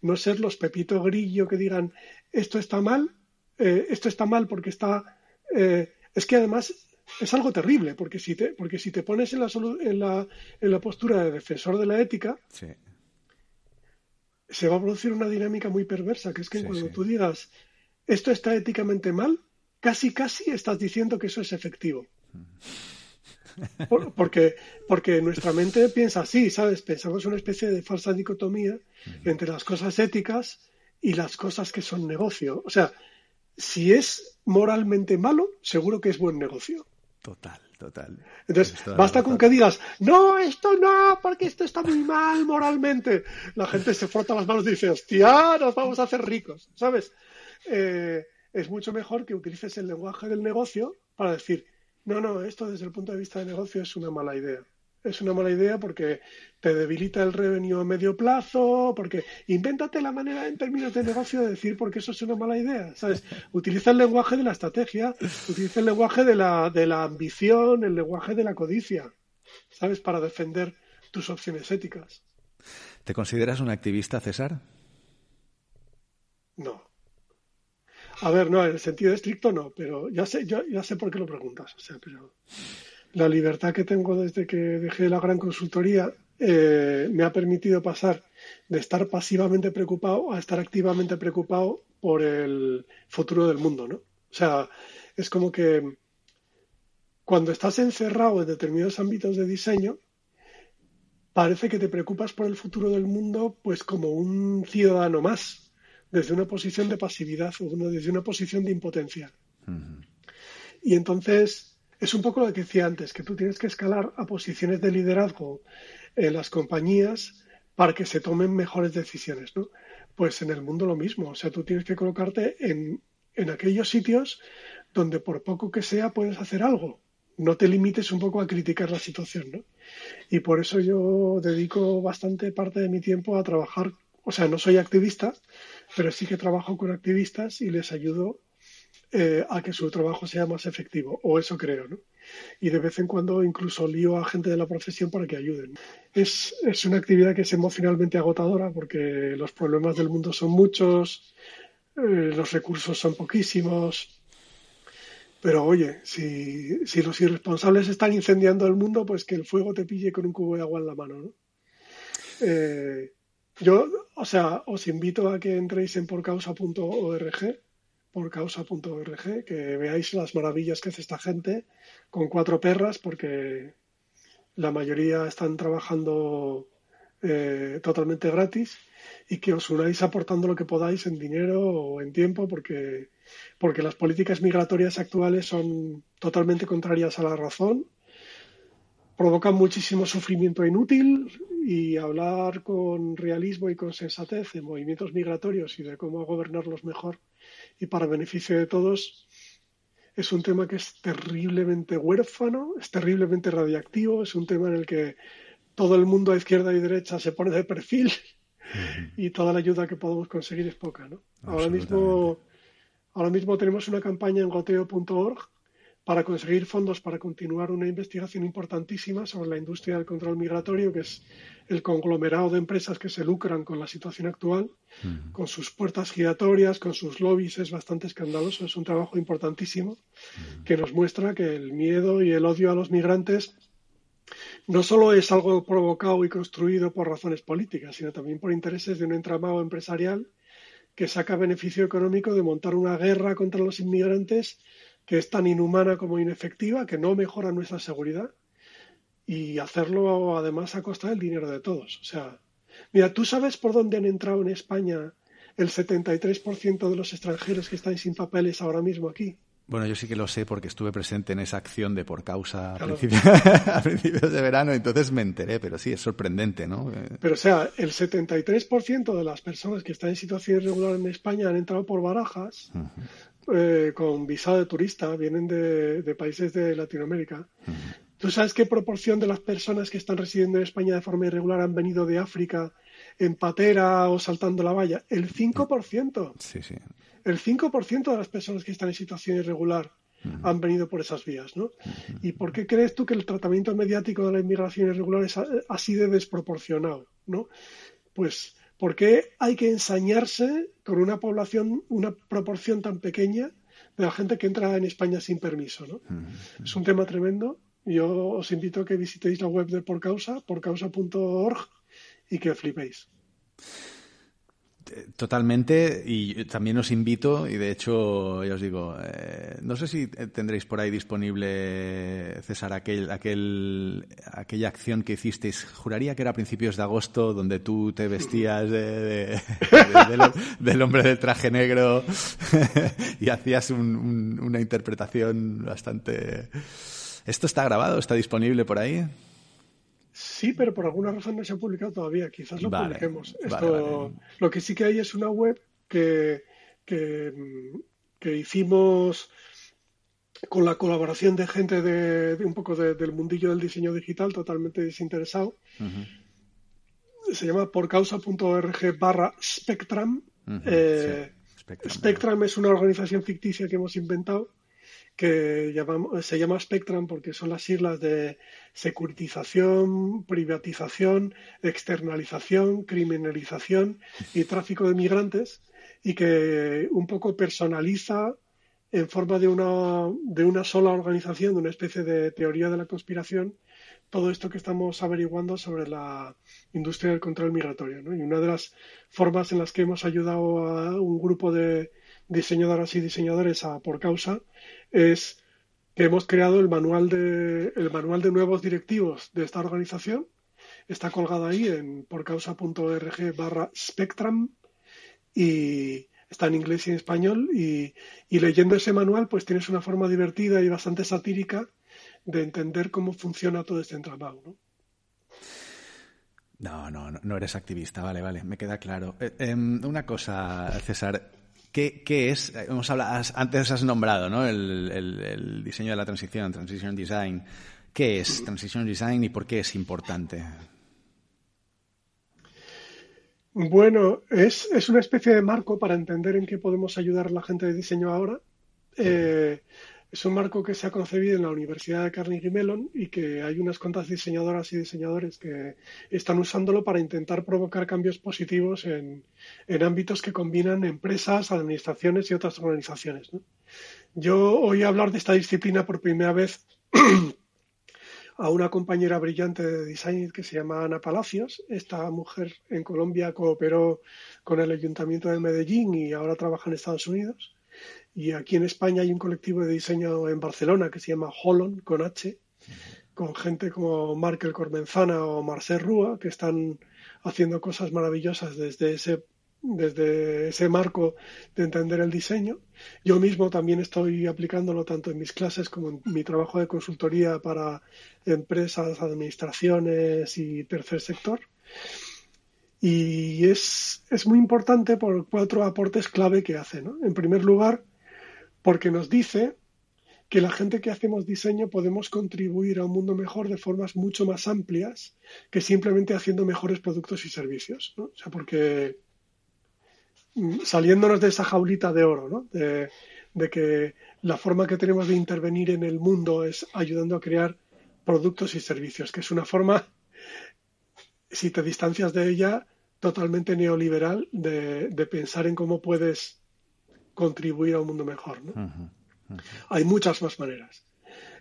No ser los pepito grillo que digan esto está mal, eh, esto está mal porque está... es que además es algo terrible, porque si te, porque si te pones en la, en la, en la postura de defensor de la ética, se va a producir una dinámica muy perversa, que es que cuando tú digas esto está éticamente mal, casi casi estás diciendo que eso es efectivo. [LAUGHS] porque, porque nuestra mente piensa así, ¿sabes? Pensamos una especie de falsa dicotomía entre las cosas éticas y las cosas que son negocio. O sea, si es moralmente malo, seguro que es buen negocio. Total, total. Entonces, basta con que digas, no, esto no, porque esto está muy mal moralmente. La gente se frota las manos y dice, hostia, nos vamos a hacer ricos, ¿sabes? Eh, es mucho mejor que utilices el lenguaje del negocio para decir, no, no, esto desde el punto de vista de negocio es una mala idea es una mala idea porque te debilita el revenue a medio plazo, porque invéntate la manera en términos de negocio de decir porque eso es una mala idea, ¿sabes? Utiliza el lenguaje de la estrategia, utiliza el lenguaje de la, de la ambición, el lenguaje de la codicia, ¿sabes? Para defender tus opciones éticas. ¿Te consideras un activista, César? No. A ver, no, en el sentido estricto no, pero ya sé, yo, ya sé por qué lo preguntas, o sea, pero la libertad que tengo desde que dejé la gran consultoría eh, me ha permitido pasar de estar pasivamente preocupado a estar activamente preocupado por el futuro del mundo, ¿no? O sea, es como que cuando estás encerrado en determinados ámbitos de diseño, parece que te preocupas por el futuro del mundo pues como un ciudadano más, desde una posición de pasividad o desde una posición de impotencia. Y entonces es un poco lo que decía antes, que tú tienes que escalar a posiciones de liderazgo en las compañías para que se tomen mejores decisiones, ¿no? Pues en el mundo lo mismo, o sea, tú tienes que colocarte en, en aquellos sitios donde por poco que sea puedes hacer algo. No te limites un poco a criticar la situación, ¿no? Y por eso yo dedico bastante parte de mi tiempo a trabajar, o sea, no soy activista, pero sí que trabajo con activistas y les ayudo eh, a que su trabajo sea más efectivo, o eso creo, ¿no? Y de vez en cuando incluso lío a gente de la profesión para que ayuden. Es, es una actividad que es emocionalmente agotadora porque los problemas del mundo son muchos, eh, los recursos son poquísimos, pero oye, si, si, los irresponsables están incendiando el mundo, pues que el fuego te pille con un cubo de agua en la mano, ¿no? Eh, yo, o sea, os invito a que entréis en porcausa.org por causa.org, que veáis las maravillas que hace esta gente con cuatro perras, porque la mayoría están trabajando eh, totalmente gratis. y que os unáis aportando lo que podáis en dinero o en tiempo, porque, porque las políticas migratorias actuales son totalmente contrarias a la razón, provocan muchísimo sufrimiento inútil y hablar con realismo y con sensatez de movimientos migratorios y de cómo gobernarlos mejor y para beneficio de todos es un tema que es terriblemente huérfano, es terriblemente radiactivo, es un tema en el que todo el mundo a izquierda y derecha se pone de perfil y toda la ayuda que podemos conseguir es poca. ¿no? Ahora, mismo, ahora mismo tenemos una campaña en goteo.org para conseguir fondos para continuar una investigación importantísima sobre la industria del control migratorio, que es el conglomerado de empresas que se lucran con la situación actual, con sus puertas giratorias, con sus lobbies, es bastante escandaloso. Es un trabajo importantísimo que nos muestra que el miedo y el odio a los migrantes no solo es algo provocado y construido por razones políticas, sino también por intereses de un entramado empresarial que saca beneficio económico de montar una guerra contra los inmigrantes que es tan inhumana como inefectiva, que no mejora nuestra seguridad y hacerlo además a costa del dinero de todos. O sea, mira, ¿tú sabes por dónde han entrado en España el 73% de los extranjeros que están sin papeles ahora mismo aquí? Bueno, yo sí que lo sé porque estuve presente en esa acción de por causa a, [LAUGHS] principios, de verano, entonces me enteré, pero sí, es sorprendente, ¿no? Pero o sea, el 73% de las personas que están en situación irregular en España han entrado por barajas eh, con visado de turista, vienen de, países de Latinoamérica. ¿Tú sabes qué proporción de las personas que están residiendo en España de forma irregular han venido de África en patera o saltando la valla? El 5%. Sí, sí el 5% de las personas que están en situación irregular han venido por esas vías, ¿no? ¿Y por qué crees tú que el tratamiento mediático de la inmigración irregular es así de desproporcionado, ¿no? Pues porque hay que ensañarse con una población, una proporción tan pequeña de la gente que entra en España sin permiso, ¿no? Es un tema tremendo. Yo os invito a que visitéis la web de Por Causa, porcausa.org y que flipéis. Totalmente, y también os invito, y de hecho, ya os digo, eh, no sé si tendréis por ahí disponible, César, aquel, aquel, aquella acción que hicisteis, juraría que era a principios de agosto, donde tú te vestías de, del hombre del traje negro [LAUGHS] y hacías una interpretación bastante... ¿Esto está grabado? ¿Está disponible por ahí? Sí, pero por alguna razón no se ha publicado todavía. Quizás lo publiquemos. Esto, Lo que sí que hay es una web que, que, hicimos con la colaboración de gente de, un poco del mundillo del diseño digital, totalmente desinteresado. Se llama porcausa.org barra Spectrum. Eh, Spectrum es una organización ficticia que hemos inventado que se llama Spectrum porque son las siglas de securitización, privatización, externalización, criminalización y tráfico de migrantes y que un poco personaliza en forma de una, de una sola organización, de una especie de teoría de la conspiración, todo esto que estamos averiguando sobre la industria del control migratorio. Y una de las formas en las que hemos ayudado a un grupo de diseñadoras y diseñadores a por causa es que hemos creado el manual de, el manual de nuevos directivos de esta organización. Está colgado ahí en porcausa.org barra Spectrum y está en inglés y en español. Y, leyendo ese manual, pues tienes una forma divertida y bastante satírica de entender cómo funciona todo este entramado. ¿no? No, no, no eres activista, vale, vale, me queda claro. Eh, em, una cosa, César, ¿Qué, es? Hemos hablado, antes has nombrado ¿no? el, diseño de la transición, Transition Design. ¿Qué es Transition Design y por qué es importante? Bueno, es, es una especie de marco para entender en qué podemos ayudar a la gente de diseño ahora. Eh, es un marco que se ha concebido en la Universidad de Carnegie Mellon y que hay unas cuantas diseñadoras y diseñadores que están usándolo para intentar provocar cambios positivos en, ámbitos que combinan empresas, administraciones y otras organizaciones. Yo oí hablar de esta disciplina por primera vez [CLEARS THROAT] a una compañera brillante de design que se llama Ana Palacios. Esta mujer en Colombia cooperó con el Ayuntamiento de Medellín y ahora trabaja en Estados Unidos. Y aquí en España hay un colectivo de diseño en Barcelona que se llama Holon, con H, con gente como Markel Cormenzana o Marcel Rúa, que están haciendo cosas maravillosas desde ese desde ese marco de entender el diseño. Yo mismo también estoy aplicándolo tanto en mis clases como en mi trabajo de consultoría para empresas, administraciones y tercer sector. Y es, es muy importante por cuatro aportes clave que hace. En primer lugar, porque nos dice que la gente que hacemos diseño podemos contribuir a un mundo mejor de formas mucho más amplias que simplemente haciendo mejores productos y servicios. O sea, porque mm, saliéndonos de esa jaulita de oro, ¿no? de que la forma que tenemos de intervenir en el mundo es ayudando a crear productos y servicios, que es una forma si te distancias de ella, totalmente neoliberal de, pensar en cómo puedes contribuir a un mundo mejor. Hay muchas más maneras.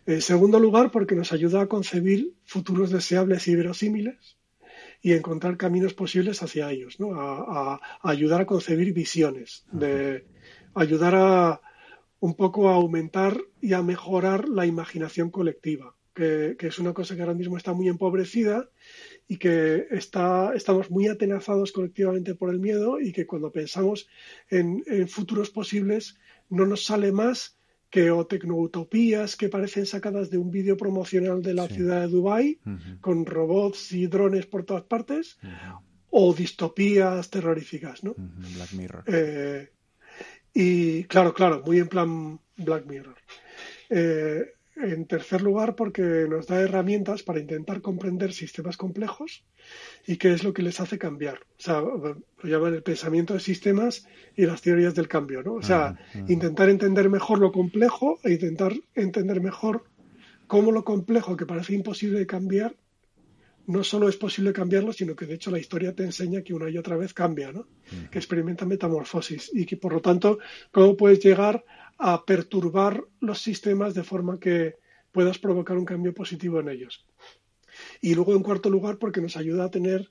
En segundo lugar, porque nos ayuda a concebir futuros deseables y verosímiles y encontrar caminos posibles hacia ellos, ¿no? a, ayudar a concebir visiones, de ayudar a un poco a aumentar y a mejorar la imaginación colectiva, que, que, es una cosa que ahora mismo está muy empobrecida y que está, estamos muy atenazados colectivamente por el miedo y que cuando pensamos en, futuros posibles no nos sale más que o tecnoutopías que parecen sacadas de un vídeo promocional de la ciudad de Dubái con robots y drones por todas partes o distopías terroríficas, ¿no? Black Mirror. Eh, y claro, claro, muy en plan Black Mirror. Eh, en tercer lugar, porque nos da herramientas para intentar comprender sistemas complejos y qué es lo que les hace cambiar. O sea, lo llaman el pensamiento de sistemas y las teorías del cambio, ¿no? O sea, intentar entender mejor lo complejo e intentar entender mejor cómo lo complejo que parece imposible de cambiar no solo es posible cambiarlo, sino que de hecho la historia te enseña que una y otra vez cambia, ¿no? Que experimenta metamorfosis y que por lo tanto, cómo puedes llegar a perturbar los sistemas de forma que puedas provocar un cambio positivo en ellos. Y luego, en cuarto lugar, porque nos ayuda a tener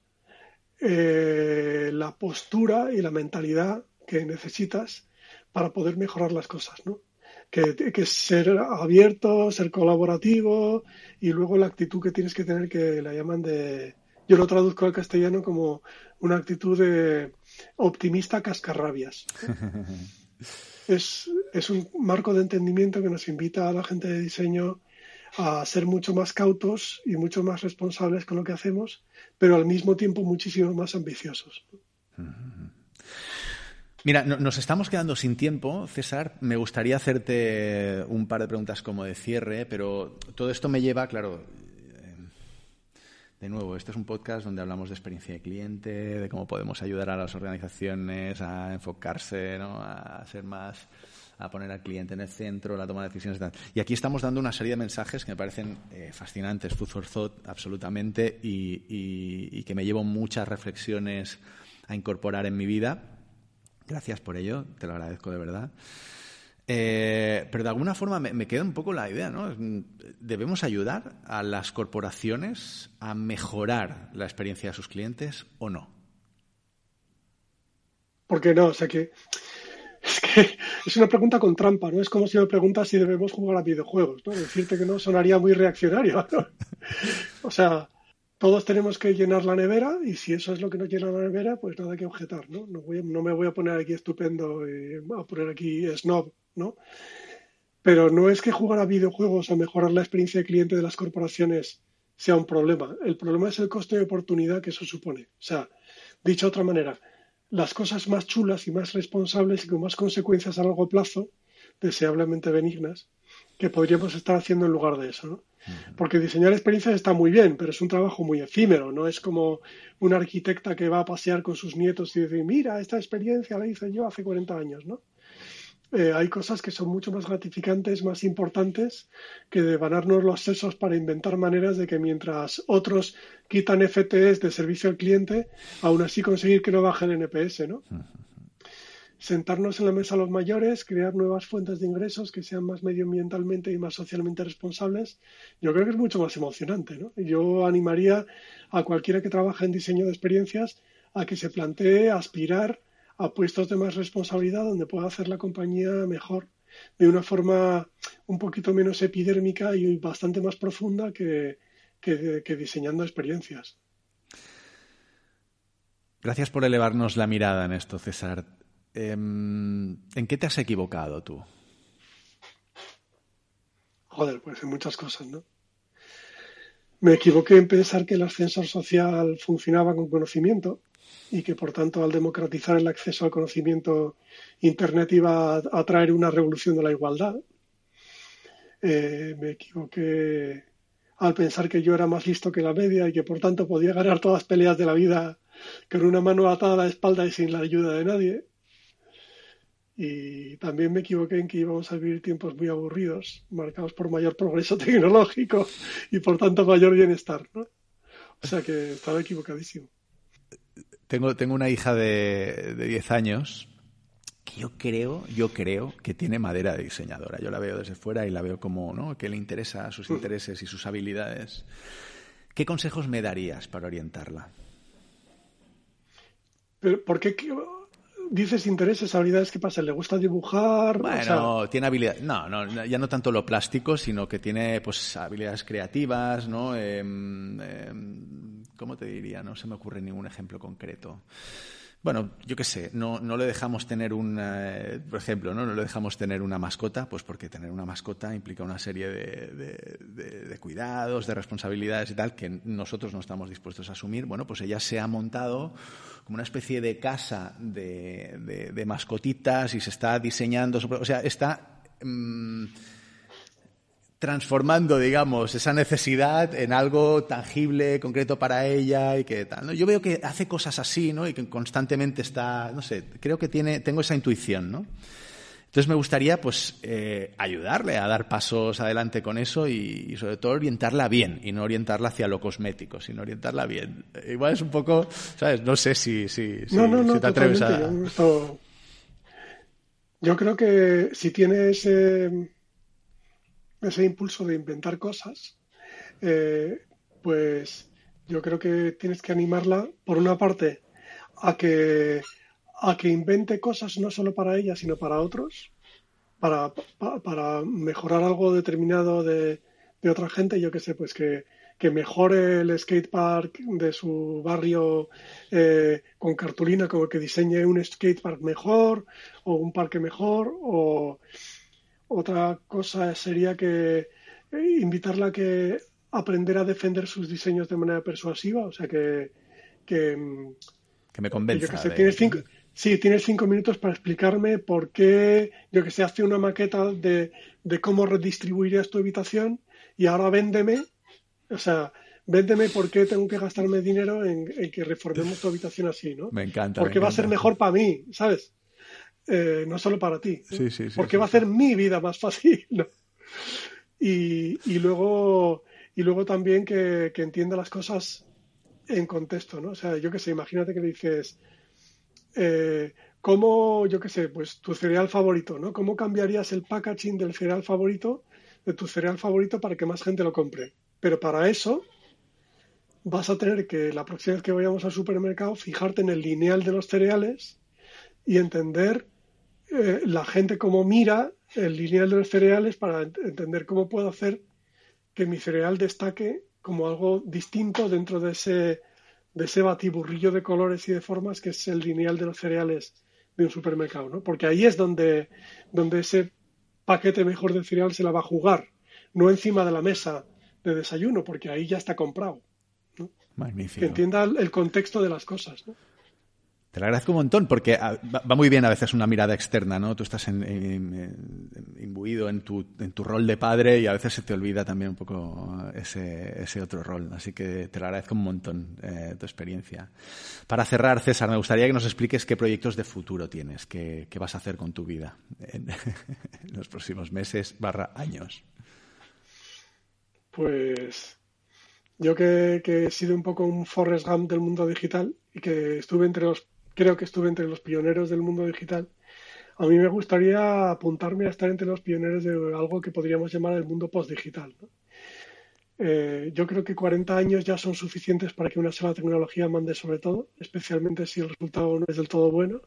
eh, la postura y la mentalidad que necesitas para poder mejorar las cosas, ¿no? Que, que ser abierto, ser colaborativo y luego la actitud que tienes que tener que la llaman de... Yo lo traduzco al castellano como una actitud de optimista cascarrabias. [LAUGHS] es, es un marco de entendimiento que nos invita a la gente de diseño a ser mucho más cautos y mucho más responsables con lo que hacemos, pero al mismo tiempo muchísimo más ambiciosos. Mira, nos estamos quedando sin tiempo, César. Me gustaría hacerte un par de preguntas como de cierre, pero todo esto me lleva, claro, de nuevo, este es un podcast donde hablamos de experiencia de cliente, de cómo podemos ayudar a las organizaciones a enfocarse, ¿no? a ser más, a poner al cliente en el centro, la toma de decisiones. Y aquí estamos dando una serie de mensajes que me parecen eh, fascinantes, food for thought, absolutamente, y, que me llevo muchas reflexiones a incorporar en mi vida. Gracias por ello, te lo agradezco de verdad. Eh, pero de alguna forma me, queda un poco la idea, ¿no? ¿Debemos ayudar a las corporaciones a mejorar la experiencia de sus clientes o no? ¿Por qué no? O sea que es que es una pregunta con trampa, ¿no? Es como si me preguntas si debemos jugar a videojuegos, ¿no? Decirte que no sonaría muy reaccionario, O sea, todos tenemos que llenar la nevera y si eso es lo que nos llena la nevera, pues nada que objetar, ¿no? No, no me voy a poner aquí estupendo y a poner aquí snob ¿no? Pero no es que jugar a videojuegos o mejorar la experiencia de cliente de las corporaciones sea un problema. El problema es el coste de oportunidad que eso supone. O sea, dicho de otra manera, las cosas más chulas y más responsables y con más consecuencias a largo plazo, deseablemente benignas, que podríamos estar haciendo en lugar de eso, ¿no? Porque diseñar experiencias está muy bien, pero es un trabajo muy efímero, no es como una arquitecta que va a pasear con sus nietos y dice, mira, esta experiencia la hice yo hace 40 años, ¿no? Eh, hay cosas que son mucho más gratificantes, más importantes, que devanarnos los sesos para inventar maneras de que mientras otros quitan FTS de servicio al cliente, aún así conseguir que no bajen NPS, ¿no? Sentarnos en la mesa los mayores, crear nuevas fuentes de ingresos que sean más medioambientalmente y más socialmente responsables, yo creo que es mucho más emocionante, ¿no? Yo animaría a cualquiera que trabaje en diseño de experiencias a que se plantee aspirar a puestos de más responsabilidad donde pueda hacer la compañía mejor, de una forma un poquito menos epidérmica y bastante más profunda que, que, diseñando experiencias. Gracias por elevarnos la mirada en esto, César. Em, ¿En qué te has equivocado tú? Joder, pues en muchas cosas, ¿no? Me equivoqué en pensar que el ascensor social funcionaba con conocimiento y que por tanto al democratizar el acceso al conocimiento Internet iba a traer una revolución de la igualdad. Eh, me equivoqué al pensar que yo era más listo que la media y que por tanto podía ganar todas las peleas de la vida con una mano atada a la espalda y sin la ayuda de nadie. Y también me equivoqué en que íbamos a vivir tiempos muy aburridos, marcados por mayor progreso [LAUGHS] tecnológico y por tanto mayor bienestar. ¿no? O sea que estaba equivocadísimo. Tengo, tengo una hija de, de 10 años que yo creo, yo creo que tiene madera de diseñadora. Yo la veo desde fuera y la veo como, ¿no? Que le interesa sus mm. intereses y sus habilidades. ¿Qué consejos me darías para orientarla? Pero, ¿Por qué dices intereses, habilidades? ¿Qué pasa? ¿Le gusta dibujar? Bueno, tiene habilidades. No, no, ya no tanto lo plástico, sino que tiene pues habilidades creativas, ¿no? Em, ¿Cómo te diría? No se me ocurre ningún ejemplo concreto. Bueno, yo qué sé, no, no le dejamos tener un, eh, por ejemplo, ¿no? no le dejamos tener una mascota, pues porque tener una mascota implica una serie de, cuidados, de responsabilidades y tal, que nosotros no estamos dispuestos a asumir. Bueno, pues ella se ha montado como una especie de casa de, mascotitas y se está diseñando, o sea, está... Mm, transformando, digamos, esa necesidad en algo tangible, concreto para ella y que tal. ¿no? Yo veo que hace cosas así, ¿no? Y que constantemente está, no sé, creo que tiene, tengo esa intuición, ¿no? Entonces me gustaría, pues, eh, ayudarle a dar pasos adelante con eso y, sobre todo orientarla bien y no orientarla hacia lo cosmético, sino orientarla bien. Igual es un poco, ¿sabes? No sé si, si, si, te atreves a. Yo, yo creo que si tienes ese impulso de inventar cosas, eh, pues yo creo que tienes que animarla, por una parte, a que, a que invente cosas no solo para ella, sino para otros, para, para, mejorar algo determinado de, de, otra gente, yo que sé, pues que, que mejore el skatepark de su barrio eh, con cartulina, como que diseñe un skatepark mejor o un parque mejor o otra cosa sería que eh, invitarla a que aprender a defender sus diseños de manera persuasiva, o sea que que, mm, me convenza. tienes cinco, sí, tienes cinco minutos para explicarme por qué, yo que sé, hace una maqueta de, de cómo redistribuirías tu habitación y ahora véndeme, o sea, véndeme por qué tengo que gastarme dinero en, que reformemos tu habitación así, ¿no? [LAUGHS] Me encanta. Porque va a ser mejor para mí, ¿sabes? Eh, no solo para ti, porque va a hacer mi vida más fácil. Y, luego, y luego también que, entienda las cosas en contexto, ¿no? O sea, yo qué sé, imagínate que le dices, eh, ¿cómo, yo qué sé, pues tu cereal favorito, ¿no? ¿Cómo cambiarías el packaging del cereal favorito, de tu cereal favorito, para que más gente lo compre? Pero para eso vas a tener que, la próxima vez que vayamos al supermercado, fijarte en el lineal de los cereales y entender eh, la gente como mira el lineal de los cereales para entender cómo puedo hacer que mi cereal destaque como algo distinto dentro de ese, de ese batiburrillo de colores y de formas que es el lineal de los cereales de un supermercado, ¿no? Porque ahí es donde, donde ese paquete mejor de cereal se la va a jugar, no encima de la mesa de desayuno, porque ahí ya está comprado. Magnífico. Que entienda el contexto de las cosas. ¿no? Te lo agradezco un montón porque ah, va muy bien a veces una mirada externa, ¿no? Tú estás imbuido en tu, en tu rol de padre y a veces se te olvida también un poco ese, ese otro rol. Así que te lo agradezco un montón eh, tu experiencia. Para cerrar, César, me gustaría que nos expliques qué proyectos de futuro tienes, qué, qué vas a hacer con tu vida en, [LAUGHS] los próximos meses barra años. Pues yo que, que he sido un poco un Forrest Gump del mundo digital y que estuve entre los creo que estuve entre los pioneros del mundo digital. A mí me gustaría apuntarme a estar entre los pioneros de algo que podríamos llamar el mundo postdigital. Eh, yo creo que 40 años ya son suficientes para que una sola tecnología mande sobre todo, especialmente si el resultado no es del todo bueno.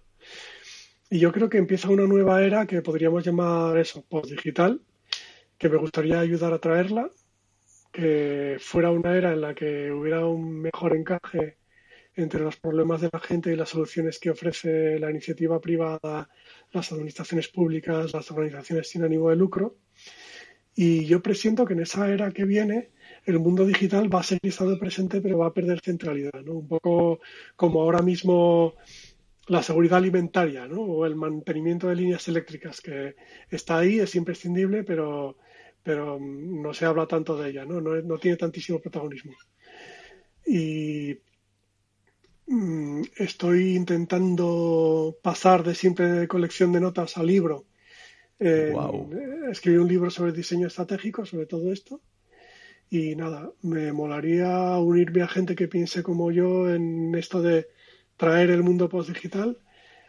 Y yo creo que empieza una nueva era que podríamos llamar eso, postdigital, que me gustaría ayudar a traerla, que fuera una era en la que hubiera un mejor encaje entre los problemas de la gente y las soluciones que ofrece la iniciativa privada, las administraciones públicas, las organizaciones sin ánimo de lucro. Y yo presiento que en esa era que viene el mundo digital va a seguir estando presente, pero va a perder centralidad, ¿no? Un poco como ahora mismo la seguridad alimentaria, ¿no? O el mantenimiento de líneas eléctricas, que está ahí, es imprescindible, pero, pero no se habla tanto de ella, ¿no? No, no tiene tantísimo protagonismo. Y mm, estoy intentando pasar de simple colección de notas a libro. Escribí un libro sobre diseño estratégico, sobre todo esto. Y nada, me molaría unirme a gente que piense como yo en esto de traer el mundo post-digital,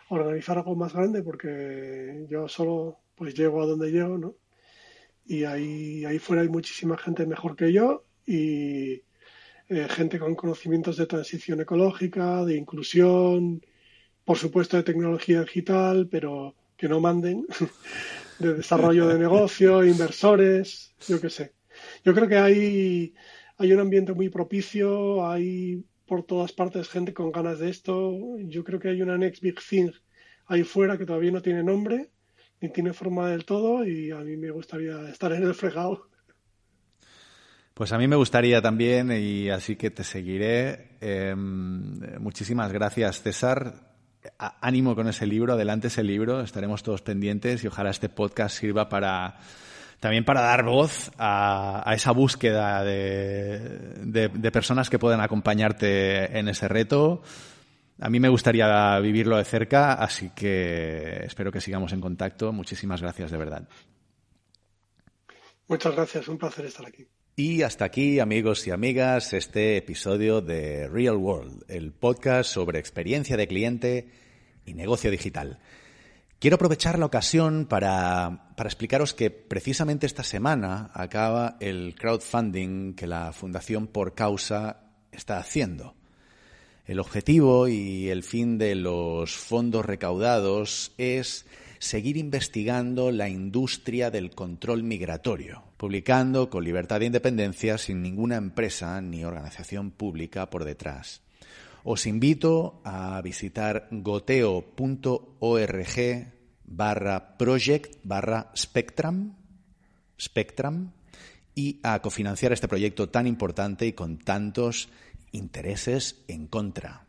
organizar algo más grande, porque yo solo pues llego a donde llego, ¿no? Y ahí, ahí fuera hay muchísima gente mejor que yo y eh, gente con conocimientos de transición ecológica, de inclusión, por supuesto de tecnología digital, pero que no manden, [LAUGHS] de desarrollo de negocio, inversores, yo qué sé. Yo creo que hay, hay un ambiente muy propicio, hay por todas partes gente con ganas de esto. Yo creo que hay una next big thing ahí fuera que todavía no tiene nombre, ni tiene forma del todo, y a mí me gustaría estar en el fregado. Pues a mí me gustaría también, y así que te seguiré. Em, muchísimas gracias, César. ánimo con ese libro, adelante ese libro, estaremos todos pendientes y ojalá este podcast sirva para también para dar voz a, esa búsqueda de, personas que puedan acompañarte en ese reto. A mí me gustaría vivirlo de cerca, así que espero que sigamos en contacto. Muchísimas gracias, de verdad. Muchas gracias, un placer estar aquí. Y hasta aquí, amigos y amigas, este episodio de Real World, el podcast sobre experiencia de cliente y negocio digital. Quiero aprovechar la ocasión para, explicaros que precisamente esta semana acaba el crowdfunding que la Fundación Por Causa está haciendo. El objetivo y el fin de los fondos recaudados es seguir investigando la industria del control migratorio, publicando con libertad de independencia sin ninguna empresa ni organización pública por detrás. Os invito a visitar goteo.org barra project barra spectrum, spectrum y a cofinanciar este proyecto tan importante y con tantos intereses en contra.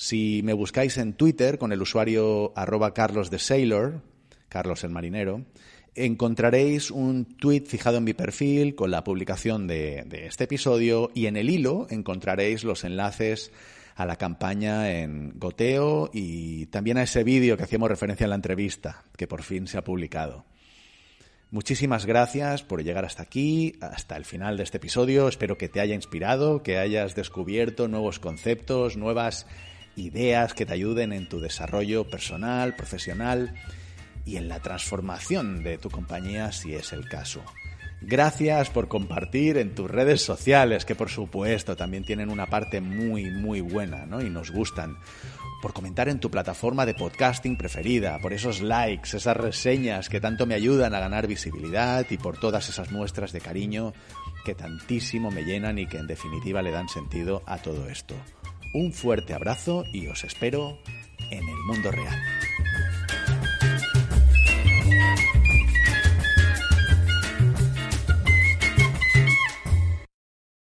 Si me buscáis en Twitter con el usuario arroba Carlos de Sailor, Carlos el marinero, encontraréis un tweet fijado en mi perfil con la publicación de, de este episodio y en el hilo encontraréis los enlaces a la campaña en Goteo y también a ese vídeo que hacíamos referencia en la entrevista, que por fin se ha publicado. Muchísimas gracias por llegar hasta aquí, hasta el final de este episodio. Espero que te haya inspirado, que hayas descubierto nuevos conceptos, nuevas ideas que te ayuden en tu desarrollo personal, profesional y en la transformación de tu compañía si es el caso. Gracias por compartir en tus redes sociales, que por supuesto también tienen una parte muy, muy buena, ¿no? Y nos gustan. Por comentar en tu plataforma de podcasting preferida, por esos likes, esas reseñas que tanto me ayudan a ganar visibilidad y por todas esas muestras de cariño que tantísimo me llenan y que en definitiva le dan sentido a todo esto. Un fuerte abrazo y os espero en el mundo real.